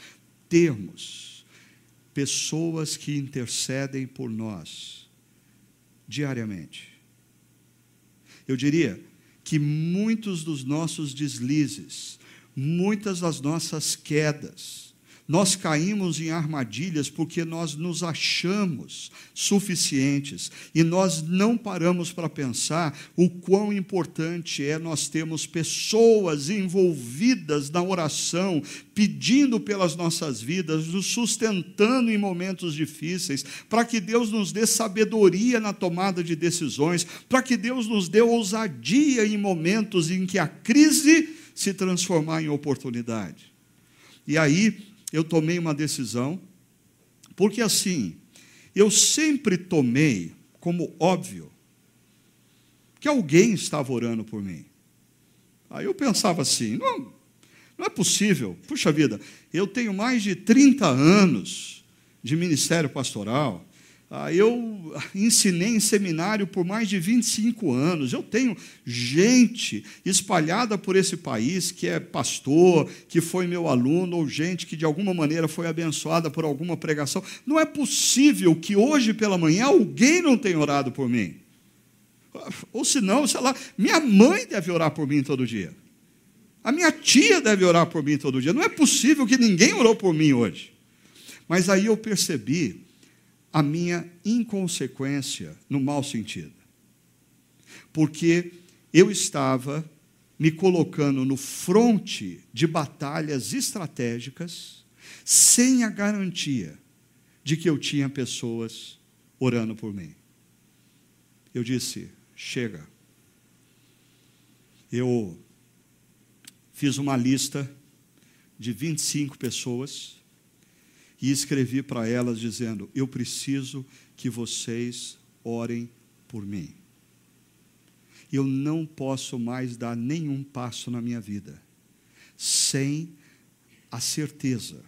termos pessoas que intercedem por nós diariamente. Eu diria que muitos dos nossos deslizes, muitas das nossas quedas, nós caímos em armadilhas porque nós nos achamos suficientes e nós não paramos para pensar o quão importante é nós termos pessoas envolvidas na oração, pedindo pelas nossas vidas, nos sustentando em momentos difíceis, para que Deus nos dê sabedoria na tomada de decisões, para que Deus nos dê ousadia em momentos em que a crise se transformar em oportunidade. E aí, eu tomei uma decisão, porque assim, eu sempre tomei como óbvio que alguém estava orando por mim. Aí eu pensava assim: não, não é possível, puxa vida, eu tenho mais de 30 anos de ministério pastoral, eu <laughs> ensinei em seminário por mais de 25 anos. Eu tenho gente espalhada por esse país que é pastor, que foi meu aluno, ou gente que de alguma maneira foi abençoada por alguma pregação. Não é possível que hoje pela manhã alguém não tenha orado por mim. Ou se não, sei lá, minha mãe deve orar por mim todo dia. A minha tia deve orar por mim todo dia. Não é possível que ninguém orou por mim hoje. Mas aí eu percebi a minha inconsequência no mau sentido. Porque eu estava me colocando no fronte de batalhas estratégicas sem a garantia de que eu tinha pessoas orando por mim. Eu disse: chega. Eu fiz uma lista de 25 pessoas e escrevi para elas dizendo: Eu preciso que vocês orem por mim. Eu não posso mais dar nenhum passo na minha vida sem a certeza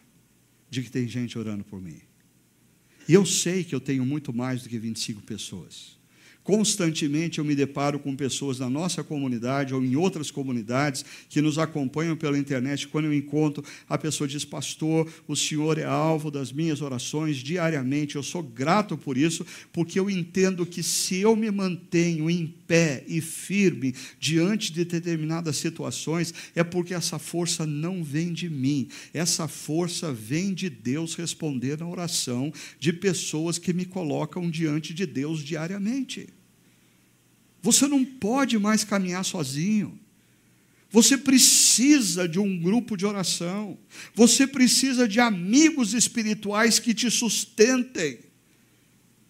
de que tem gente orando por mim. E eu sei que eu tenho muito mais do que 25 pessoas. Constantemente eu me deparo com pessoas na nossa comunidade ou em outras comunidades que nos acompanham pela internet. Quando eu encontro, a pessoa diz: Pastor, o senhor é alvo das minhas orações diariamente. Eu sou grato por isso, porque eu entendo que se eu me mantenho em pé e firme diante de determinadas situações, é porque essa força não vem de mim, essa força vem de Deus responder na oração de pessoas que me colocam diante de Deus diariamente. Você não pode mais caminhar sozinho. Você precisa de um grupo de oração. Você precisa de amigos espirituais que te sustentem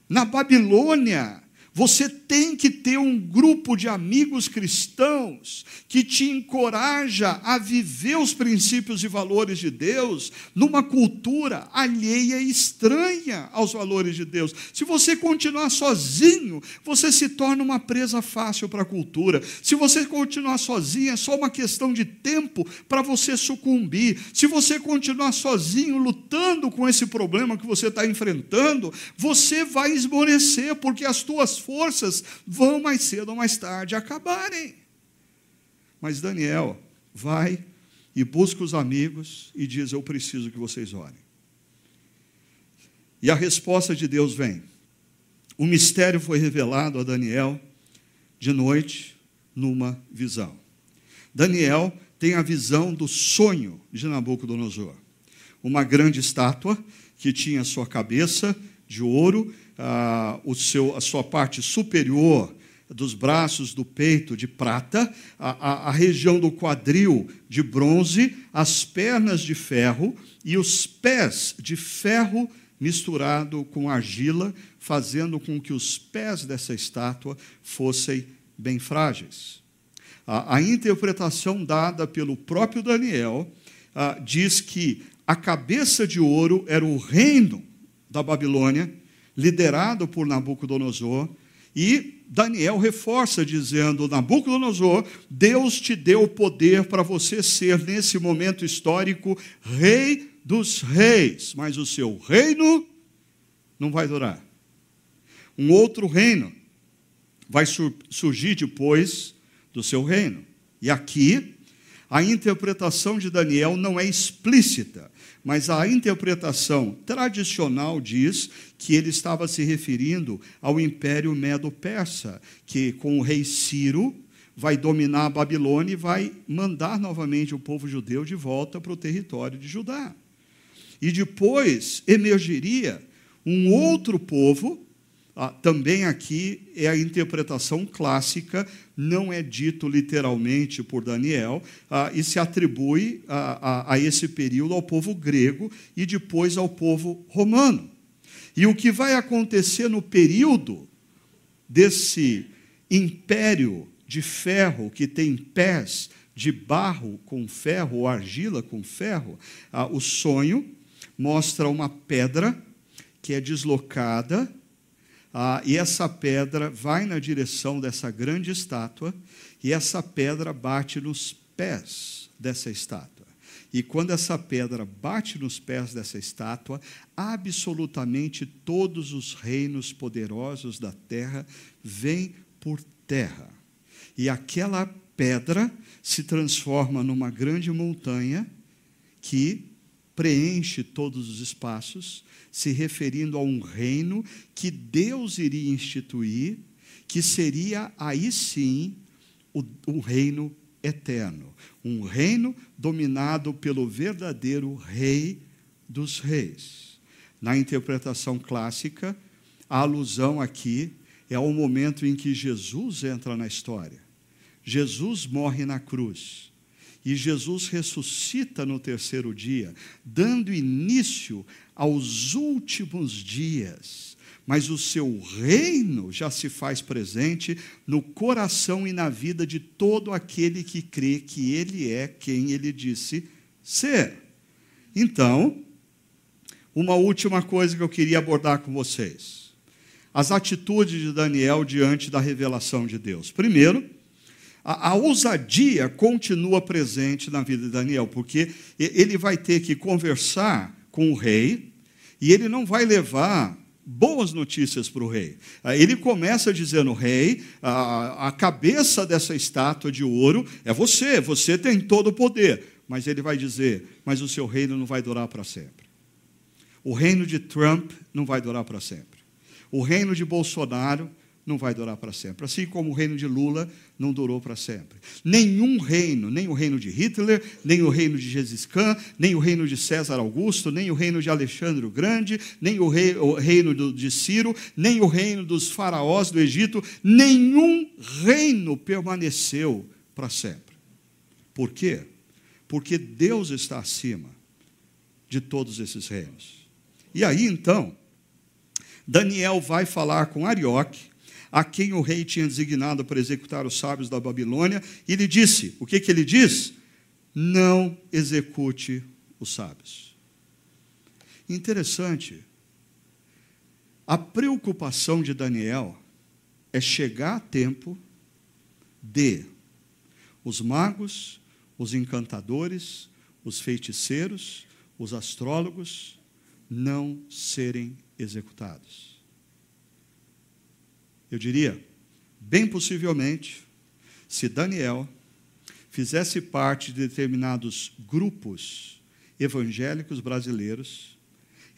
Na Babilônia, você tem que ter um grupo de amigos cristãos que te encoraja a viver os princípios e valores de Deus numa cultura alheia e estranha aos valores de Deus. Se você continuar sozinho, você se torna uma presa fácil para a cultura. Se você continuar sozinho, é só uma questão de tempo para você sucumbir. Se você continuar sozinho lutando com esse problema que você está enfrentando, você vai esmorecer, porque as tuas forças vão mais cedo ou mais tarde acabarem. Mas Daniel vai e busca os amigos e diz: Eu preciso que vocês orem. E a resposta de Deus vem. O mistério foi revelado a Daniel de noite numa visão. Daniel tem a visão do sonho de Nabucodonosor. Uma grande estátua que tinha sua cabeça de ouro ah, o seu, a sua parte superior dos braços do peito de prata, a, a, a, região do quadril de bronze, as pernas de ferro e os pés de ferro misturado com argila, fazendo com que os pés dessa estátua fossem bem frágeis. A, a interpretação dada pelo próprio Daniel ah, diz que a cabeça de ouro era o reino da Babilônia liderado por Nabucodonosor, e Daniel reforça dizendo: Nabucodonosor, Deus te deu o poder para você ser, nesse momento histórico, rei dos reis, mas o seu reino não vai durar. Um outro reino vai surgir depois do seu reino. E aqui, a interpretação de Daniel não é explícita, mas a interpretação tradicional diz que ele estava se referindo ao Império Medo-Persa, que com o rei Ciro vai dominar a Babilônia e vai mandar novamente o povo judeu de volta para o território de Judá. E depois emergiria um outro povo, ah, também aqui é a interpretação clássica, não é dito literalmente por Daniel, ah, e se atribui a, a, a esse período ao povo grego e depois ao povo romano. E o que vai acontecer no período desse império de ferro que tem pés de barro com ferro, ou argila com ferro, ah, o sonho mostra uma pedra que é deslocada ah, e essa pedra vai na direção dessa grande estátua, e essa pedra bate nos pés dessa estátua. E quando essa pedra bate nos pés dessa estátua, absolutamente todos os reinos poderosos da terra vêm por terra. E aquela pedra se transforma numa grande montanha que preenche todos os espaços, se referindo a um reino que Deus iria instituir, que seria aí sim o, o reino eterno, um reino dominado pelo verdadeiro Rei dos Reis. Na interpretação clássica, a alusão aqui é ao momento em que Jesus entra na história. Jesus morre na cruz e Jesus ressuscita no terceiro dia, dando início aos últimos dias. Mas o seu reino já se faz presente no coração e na vida de todo aquele que crê que ele é quem ele disse ser. Então, uma última coisa que eu queria abordar com vocês: as atitudes de Daniel diante da revelação de Deus. Primeiro, a, a, ousadia continua presente na vida de Daniel, porque ele vai ter que conversar com o rei e ele não vai levar boas notícias para o rei. Ele começa dizendo: Rei, a, a cabeça dessa estátua de ouro é você, você tem todo o poder. Mas ele vai dizer: Mas o seu reino não vai durar para sempre. O reino de Trump não vai durar para sempre. O reino de Bolsonaro não vai durar para sempre. Assim como o reino de Lula não durou para sempre. Nenhum reino, nem o reino de Hitler, nem o reino de Gengis Khan, nem o reino de César Augusto, nem o reino de Alexandre o Grande, nem o reino de Ciro, nem o reino dos faraós do Egito, nenhum reino permaneceu para sempre. Por quê? Porque Deus está acima de todos esses reinos. E aí então, Daniel vai falar com Arioque, a quem o rei tinha designado para executar os sábios da Babilônia, e lhe disse: o que, que ele diz? Não execute os sábios. Interessante, a preocupação de Daniel é chegar a tempo de os magos, os encantadores, os feiticeiros, os astrólogos não serem executados. Eu diria, bem possivelmente, se Daniel fizesse parte de determinados grupos evangélicos brasileiros,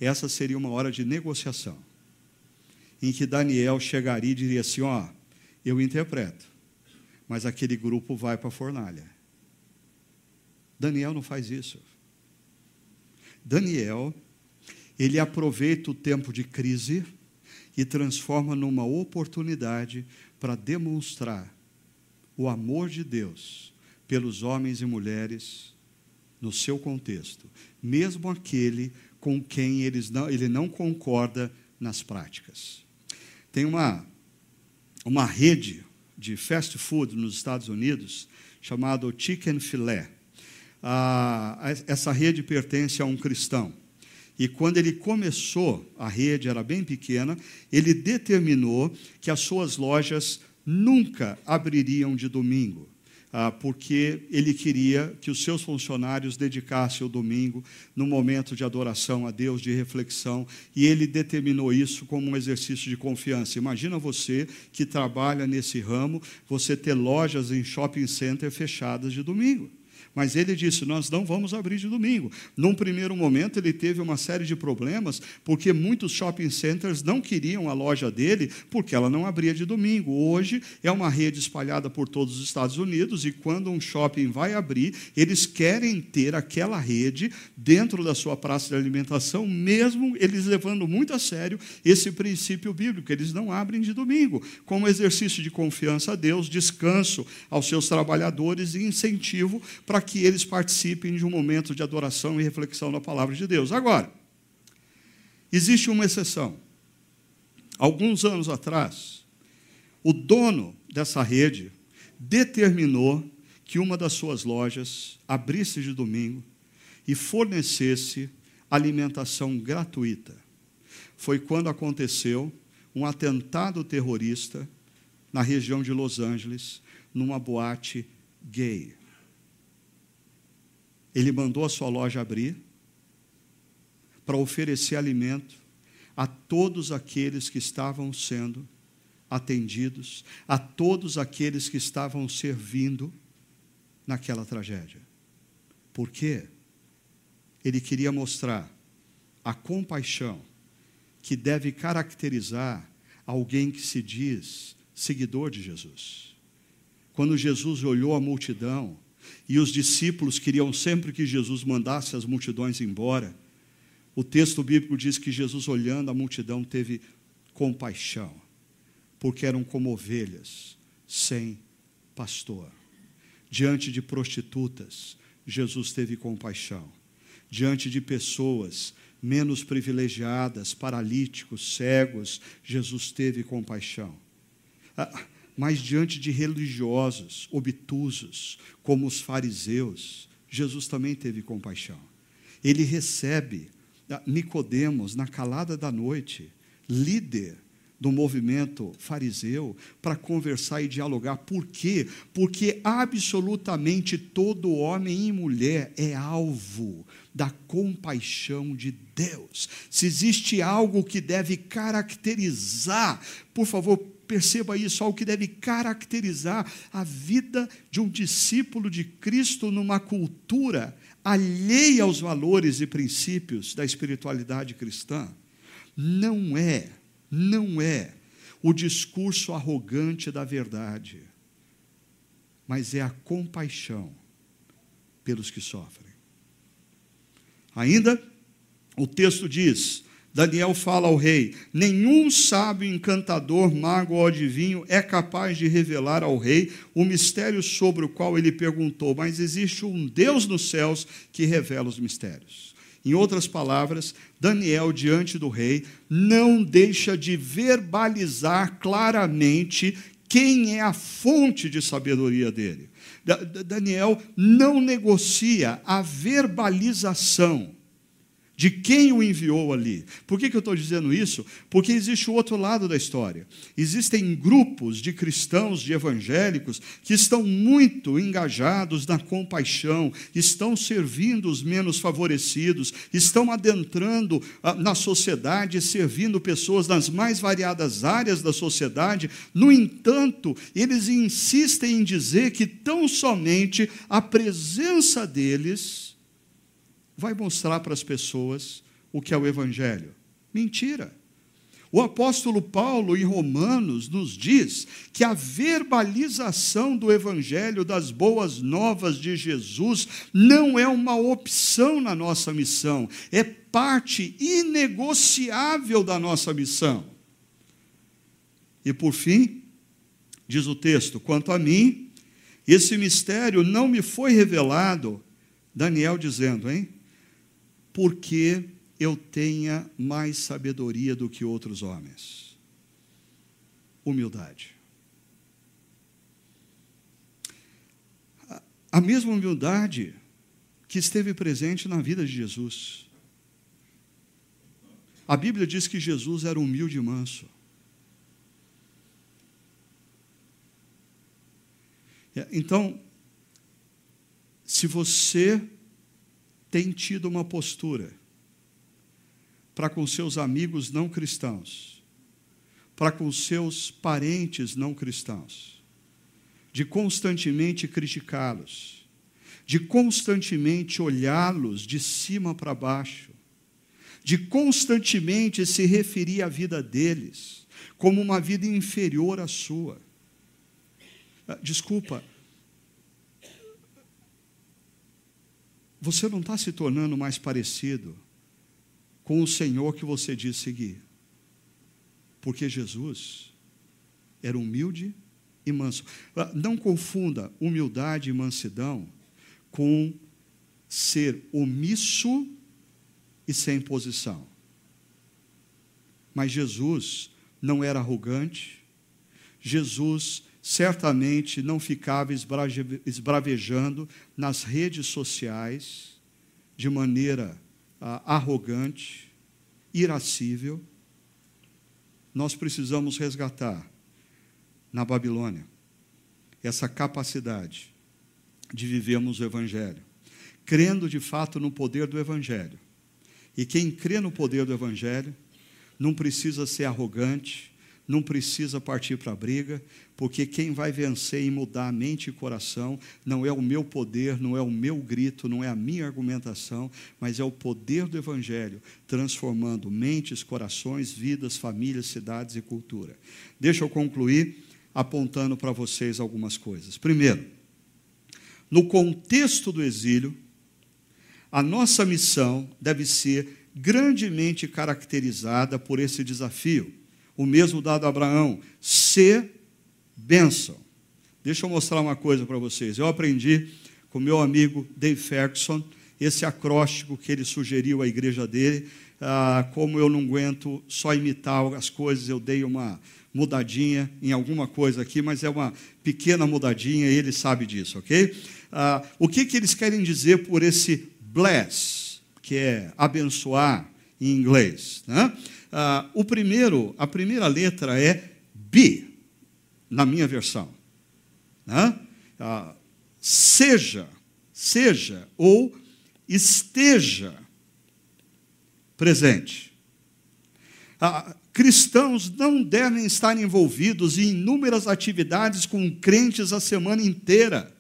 essa seria uma hora de negociação, em que Daniel chegaria e diria assim: Ó, eu interpreto, mas aquele grupo vai para a fornalha. Daniel não faz isso. Daniel, ele aproveita o tempo de crise e transforma numa oportunidade para demonstrar o amor de Deus pelos homens e mulheres no seu contexto, mesmo aquele com quem eles não, ele não concorda nas práticas. Tem uma, uma rede de fast food nos Estados Unidos chamada Chicken Filé. Ah, essa rede pertence a um cristão. E quando ele começou, a rede era bem pequena, ele determinou que as suas lojas nunca abririam de domingo. Ah, porque ele queria que os seus funcionários dedicassem o domingo no momento de adoração a Deus, de reflexão, e ele determinou isso como um exercício de confiança. Imagina você que trabalha nesse ramo, você ter lojas em shopping center fechadas de domingo. Mas ele disse: Nós não vamos abrir de domingo. Num primeiro momento, ele teve uma série de problemas, porque muitos shopping centers não queriam a loja dele, porque ela não abria de domingo. Hoje é uma rede espalhada por todos os Estados Unidos, e quando um shopping vai abrir, eles querem ter aquela rede dentro da sua praça de alimentação, mesmo eles levando muito a sério esse princípio bíblico. Eles não abrem de domingo, como exercício de confiança a Deus, descanso aos seus trabalhadores e incentivo para que eles participem de um momento de adoração e reflexão na palavra de Deus. Agora, existe uma exceção. Alguns anos atrás, o dono dessa rede determinou que uma das suas lojas abrisse de domingo e fornecesse alimentação gratuita. Foi quando aconteceu um atentado terrorista na região de Los Angeles, numa boate gay ele mandou a sua loja abrir para oferecer alimento a todos aqueles que estavam sendo atendidos, a todos aqueles que estavam servindo naquela tragédia. Por quê? Ele queria mostrar a compaixão que deve caracterizar alguém que se diz seguidor de Jesus. Quando Jesus olhou a multidão, e os discípulos queriam sempre que Jesus mandasse as multidões embora. O texto bíblico diz que Jesus, olhando a multidão, teve compaixão, porque eram como ovelhas sem pastor. Diante de prostitutas, Jesus teve compaixão. Diante de pessoas menos privilegiadas, paralíticos, cegos, Jesus teve compaixão. Ah, mas diante de religiosos obtusos, como os fariseus, Jesus também teve compaixão. Ele recebe ah, Nicodemos na calada da noite, líder do movimento fariseu, para conversar e dialogar. Por quê? Porque absolutamente todo homem e mulher é alvo da compaixão de Deus. Se existe algo que deve caracterizar, por favor, perceba isso, algo que deve caracterizar a vida de um discípulo de Cristo numa cultura alheia aos valores e princípios da espiritualidade cristã. Não é, não é o discurso arrogante da verdade, mas é a compaixão pelos que sofrem. Ainda, o texto diz: Daniel fala ao rei: nenhum sábio, encantador, mago ou adivinho é capaz de revelar ao rei o mistério sobre o qual ele perguntou, mas existe um Deus nos céus que revela os mistérios. Em outras palavras, Daniel, diante do rei, não deixa de verbalizar claramente quem é a fonte de sabedoria dele. Daniel não negocia a verbalização de quem o enviou ali. Por que, que eu estou dizendo isso? Porque existe o outro lado da história. Existem grupos de cristãos, de evangélicos, que estão muito engajados na compaixão, estão servindo os menos favorecidos, estão adentrando ah, na sociedade, servindo pessoas nas mais variadas áreas da sociedade. No entanto, eles insistem em dizer que tão somente a presença deles vai mostrar para as pessoas o que é o Evangelho. Mentira. O apóstolo Paulo, em Romanos, nos diz que a verbalização do Evangelho, das boas novas de Jesus, não é uma opção na nossa missão, é parte inegociável da nossa missão. E por fim, diz o texto: quanto a mim, esse mistério não me foi revelado, Daniel dizendo, hein? Porque eu tenha mais sabedoria do que outros homens. Humildade. A mesma humildade que esteve presente na vida de Jesus. A Bíblia diz que Jesus era humilde e manso. Então, se você tem tido uma postura para com seus amigos não cristãos, para com seus parentes não cristãos, de constantemente criticá-los, de constantemente olhá-los de cima para baixo, de constantemente se referir à vida deles como uma vida inferior à sua. Ah, desculpa, você não está se tornando mais parecido com o Senhor que você diz seguir. Porque Jesus era humilde e manso. Ah, não confunda humildade e mansidão com ser omisso e sem posição. Mas Jesus não era arrogante, Jesus certamente não ficava esbravejando nas redes sociais de maneira ah, arrogante, irascível. Nós precisamos resgatar na Babilônia essa capacidade de vivermos o Evangelho, crendo de fato no poder do Evangelho. E quem crê no poder do Evangelho não precisa ser arrogante, não precisa partir para a briga, porque quem vai vencer e mudar mente e coração não é o meu poder, não é o meu grito, não é a minha argumentação, mas é o poder do Evangelho transformando mentes, corações, vidas, famílias, cidades e cultura. Deixa eu concluir apontando para vocês algumas coisas. Primeiro, no contexto do exílio, a nossa missão deve ser grandemente caracterizada por esse desafio o mesmo dado a Abraão: ser bênção. Deixa eu mostrar uma coisa para vocês. Eu aprendi com meu amigo Dave Ferguson esse acróstico que ele sugeriu à igreja dele. Ah, como eu não aguento só imitar as coisas, eu dei uma mudadinha em alguma coisa aqui, mas é uma pequena mudadinha e ele sabe disso, ok? Ah, o que, que eles querem dizer por esse bless, que é abençoar em inglês? Né? Ah, o primeiro, a primeira letra é B, na minha versão. Né? Ah, seja, seja ou esteja presente. Ah, cristãos não devem estar envolvidos em inúmeras atividades com crentes a semana inteira.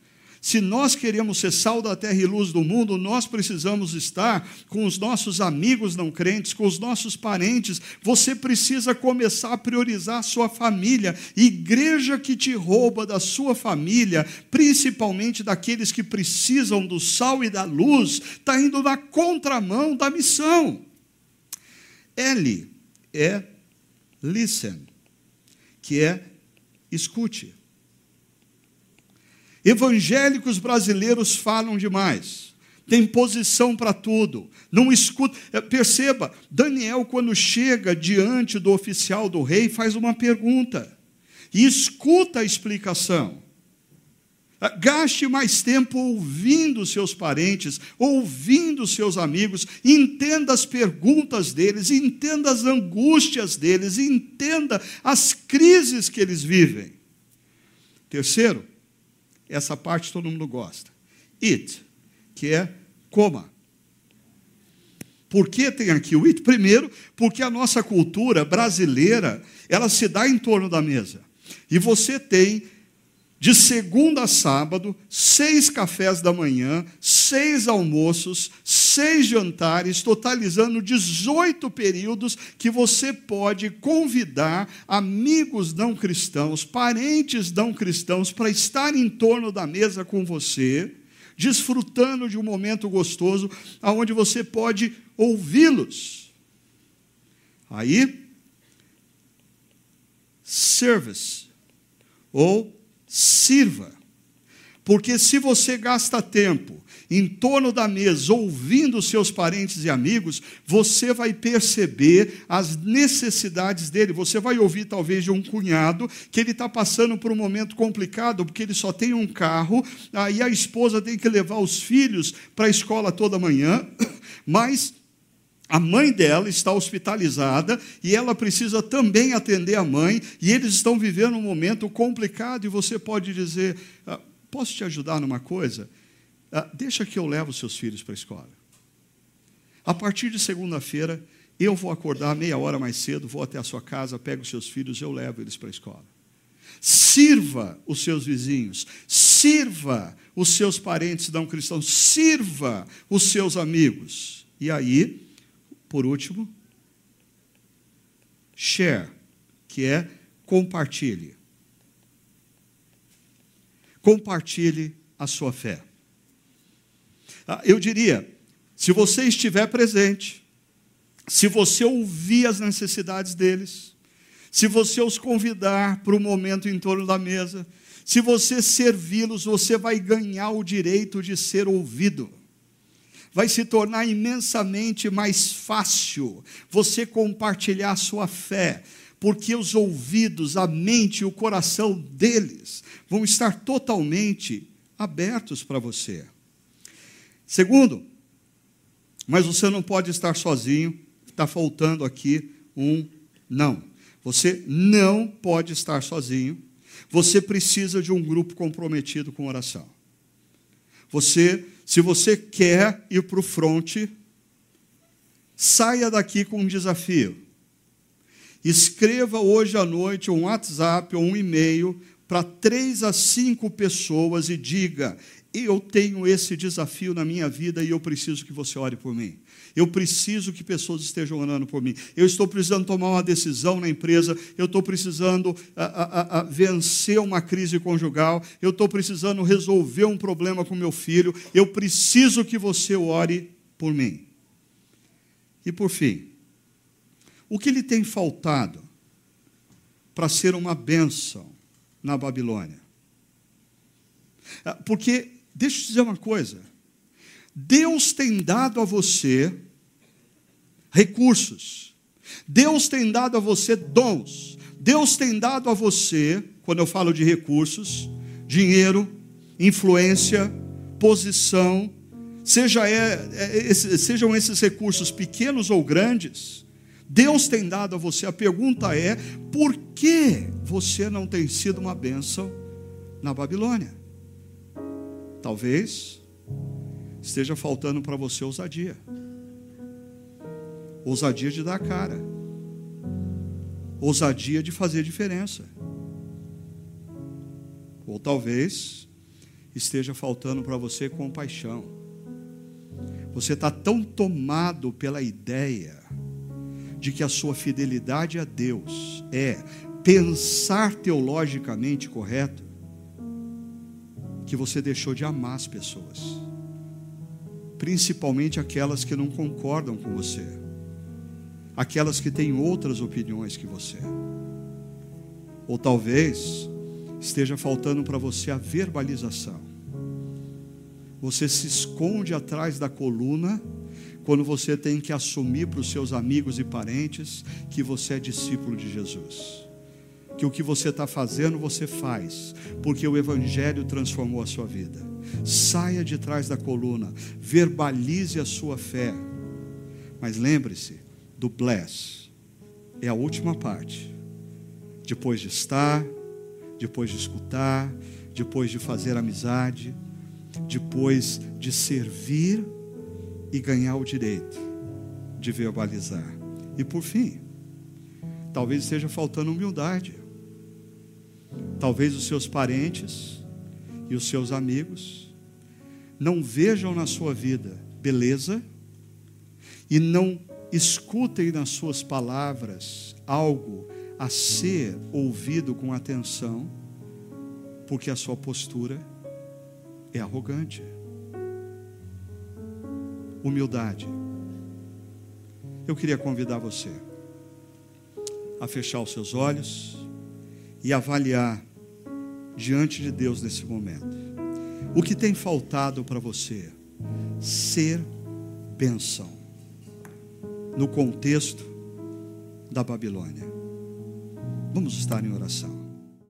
Se nós queremos ser sal da terra e luz do mundo, nós precisamos estar com os nossos amigos não crentes, com os nossos parentes. Você precisa começar a priorizar a sua família. Igreja que te rouba da sua família, principalmente daqueles que precisam do sal e da luz, está indo na contramão da missão. L é listen, que é escute. Evangélicos brasileiros falam demais. tem posição para tudo, não escuta. É, perceba, Daniel, quando chega diante do oficial do rei, faz uma pergunta e escuta a explicação. Ah, gaste mais tempo ouvindo seus parentes, ouvindo seus amigos, entenda as perguntas deles, entenda as angústias deles, entenda as crises que eles vivem. Terceiro, essa parte todo mundo gosta. Eat, que é coma. Por que tem aqui o it? Primeiro, porque a nossa cultura brasileira, ela se dá em torno da mesa. E você tem de segunda a sábado, seis cafés da manhã, seis almoços, seis jantares, totalizando 18 períodos que você pode convidar amigos não cristãos, parentes não cristãos, para estar em torno da mesa com você, desfrutando de um momento gostoso, onde você pode ouvi-los. Aí, service, ou sirva. Porque se você gasta tempo em torno da mesa ouvindo seus parentes e amigos, você vai perceber as necessidades dele. Você vai ouvir talvez de um cunhado que ele está passando por um momento complicado porque ele só tem um carro, aí a esposa tem que levar os filhos para a escola toda manhã, <coughs> mas a mãe dela está hospitalizada e ela precisa também atender a mãe, e eles estão vivendo um momento complicado, e você pode dizer: ah, Posso te ajudar numa coisa? Ah, deixa que eu levo seus filhos para a escola. A partir de segunda-feira, eu vou acordar meia hora mais cedo, vou até a sua casa, pego os seus filhos, eu levo eles para a escola. Sirva os seus vizinhos, sirva os seus parentes não cristãos, sirva os seus amigos. E aí, por último, share, que é compartilhe. Compartilhe a sua fé. Ah, eu diria, se você estiver presente, se você ouvir as necessidades deles, se você os convidar para o momento em torno da mesa, se você servi-los, você vai ganhar o direito de ser ouvido vai se tornar imensamente mais fácil você compartilhar a sua fé, porque os ouvidos, a mente e o coração deles vão estar totalmente abertos para você. Segundo, mas você não pode estar sozinho, está faltando aqui um não. Você não pode estar sozinho, você precisa de um grupo comprometido com oração. Você se você quer ir para o fronte, saia daqui com um desafio. Escreva hoje à noite um WhatsApp ou um e-mail para três a cinco pessoas e diga: Eu tenho esse desafio na minha vida e eu preciso que você ore por mim. Eu preciso que pessoas estejam orando por mim. Eu estou precisando tomar uma decisão na empresa. Eu estou precisando a, a, a, vencer uma crise conjugal. Eu estou precisando resolver um problema com meu filho. Eu preciso que você ore por mim. E por fim, o que lhe tem faltado para ser uma bênção na Babilônia? Ah, porque, deixa eu te dizer uma coisa. Deus tem dado a você recursos. Deus tem dado a você dons. Deus tem dado a você, quando eu falo de recursos, dinheiro, influência, posição, seja é, é, sejam esses recursos pequenos ou grandes, Deus tem dado a você. A pergunta é: por que você não tem sido uma bênção na Babilônia? Talvez esteja faltando para você ousadia. Ousadia de dar a cara. Ousadia de fazer diferença. Ou talvez esteja faltando para você compaixão. Você está tão tomado pela ideia de que a sua fidelidade a Deus é pensar teologicamente correto, que você deixou de amar as pessoas principalmente aquelas que não concordam com você, aquelas que têm outras opiniões que você. Ou talvez esteja faltando para você a verbalização, Você se esconde atrás da coluna quando você tem que assumir para os seus amigos e parentes que você é discípulo de Jesus. Que o que você está fazendo, você faz, porque o Evangelho transformou a sua vida. Saia de trás da coluna, verbalize a sua fé. Mas lembre-se do bless, é a última parte. Depois de estar, depois de escutar, depois de fazer amizade, depois de servir e ganhar o direito de verbalizar. E por fim, talvez esteja faltando humildade. Talvez os seus parentes e os seus amigos não vejam na sua vida beleza e não escutem nas suas palavras algo a ser ouvido com atenção, porque a sua postura é arrogante. Humildade. Eu queria convidar você a fechar os seus olhos e avaliar diante de Deus nesse momento. O que tem faltado para você? Ser bênção no contexto da Babilônia. Vamos estar em oração.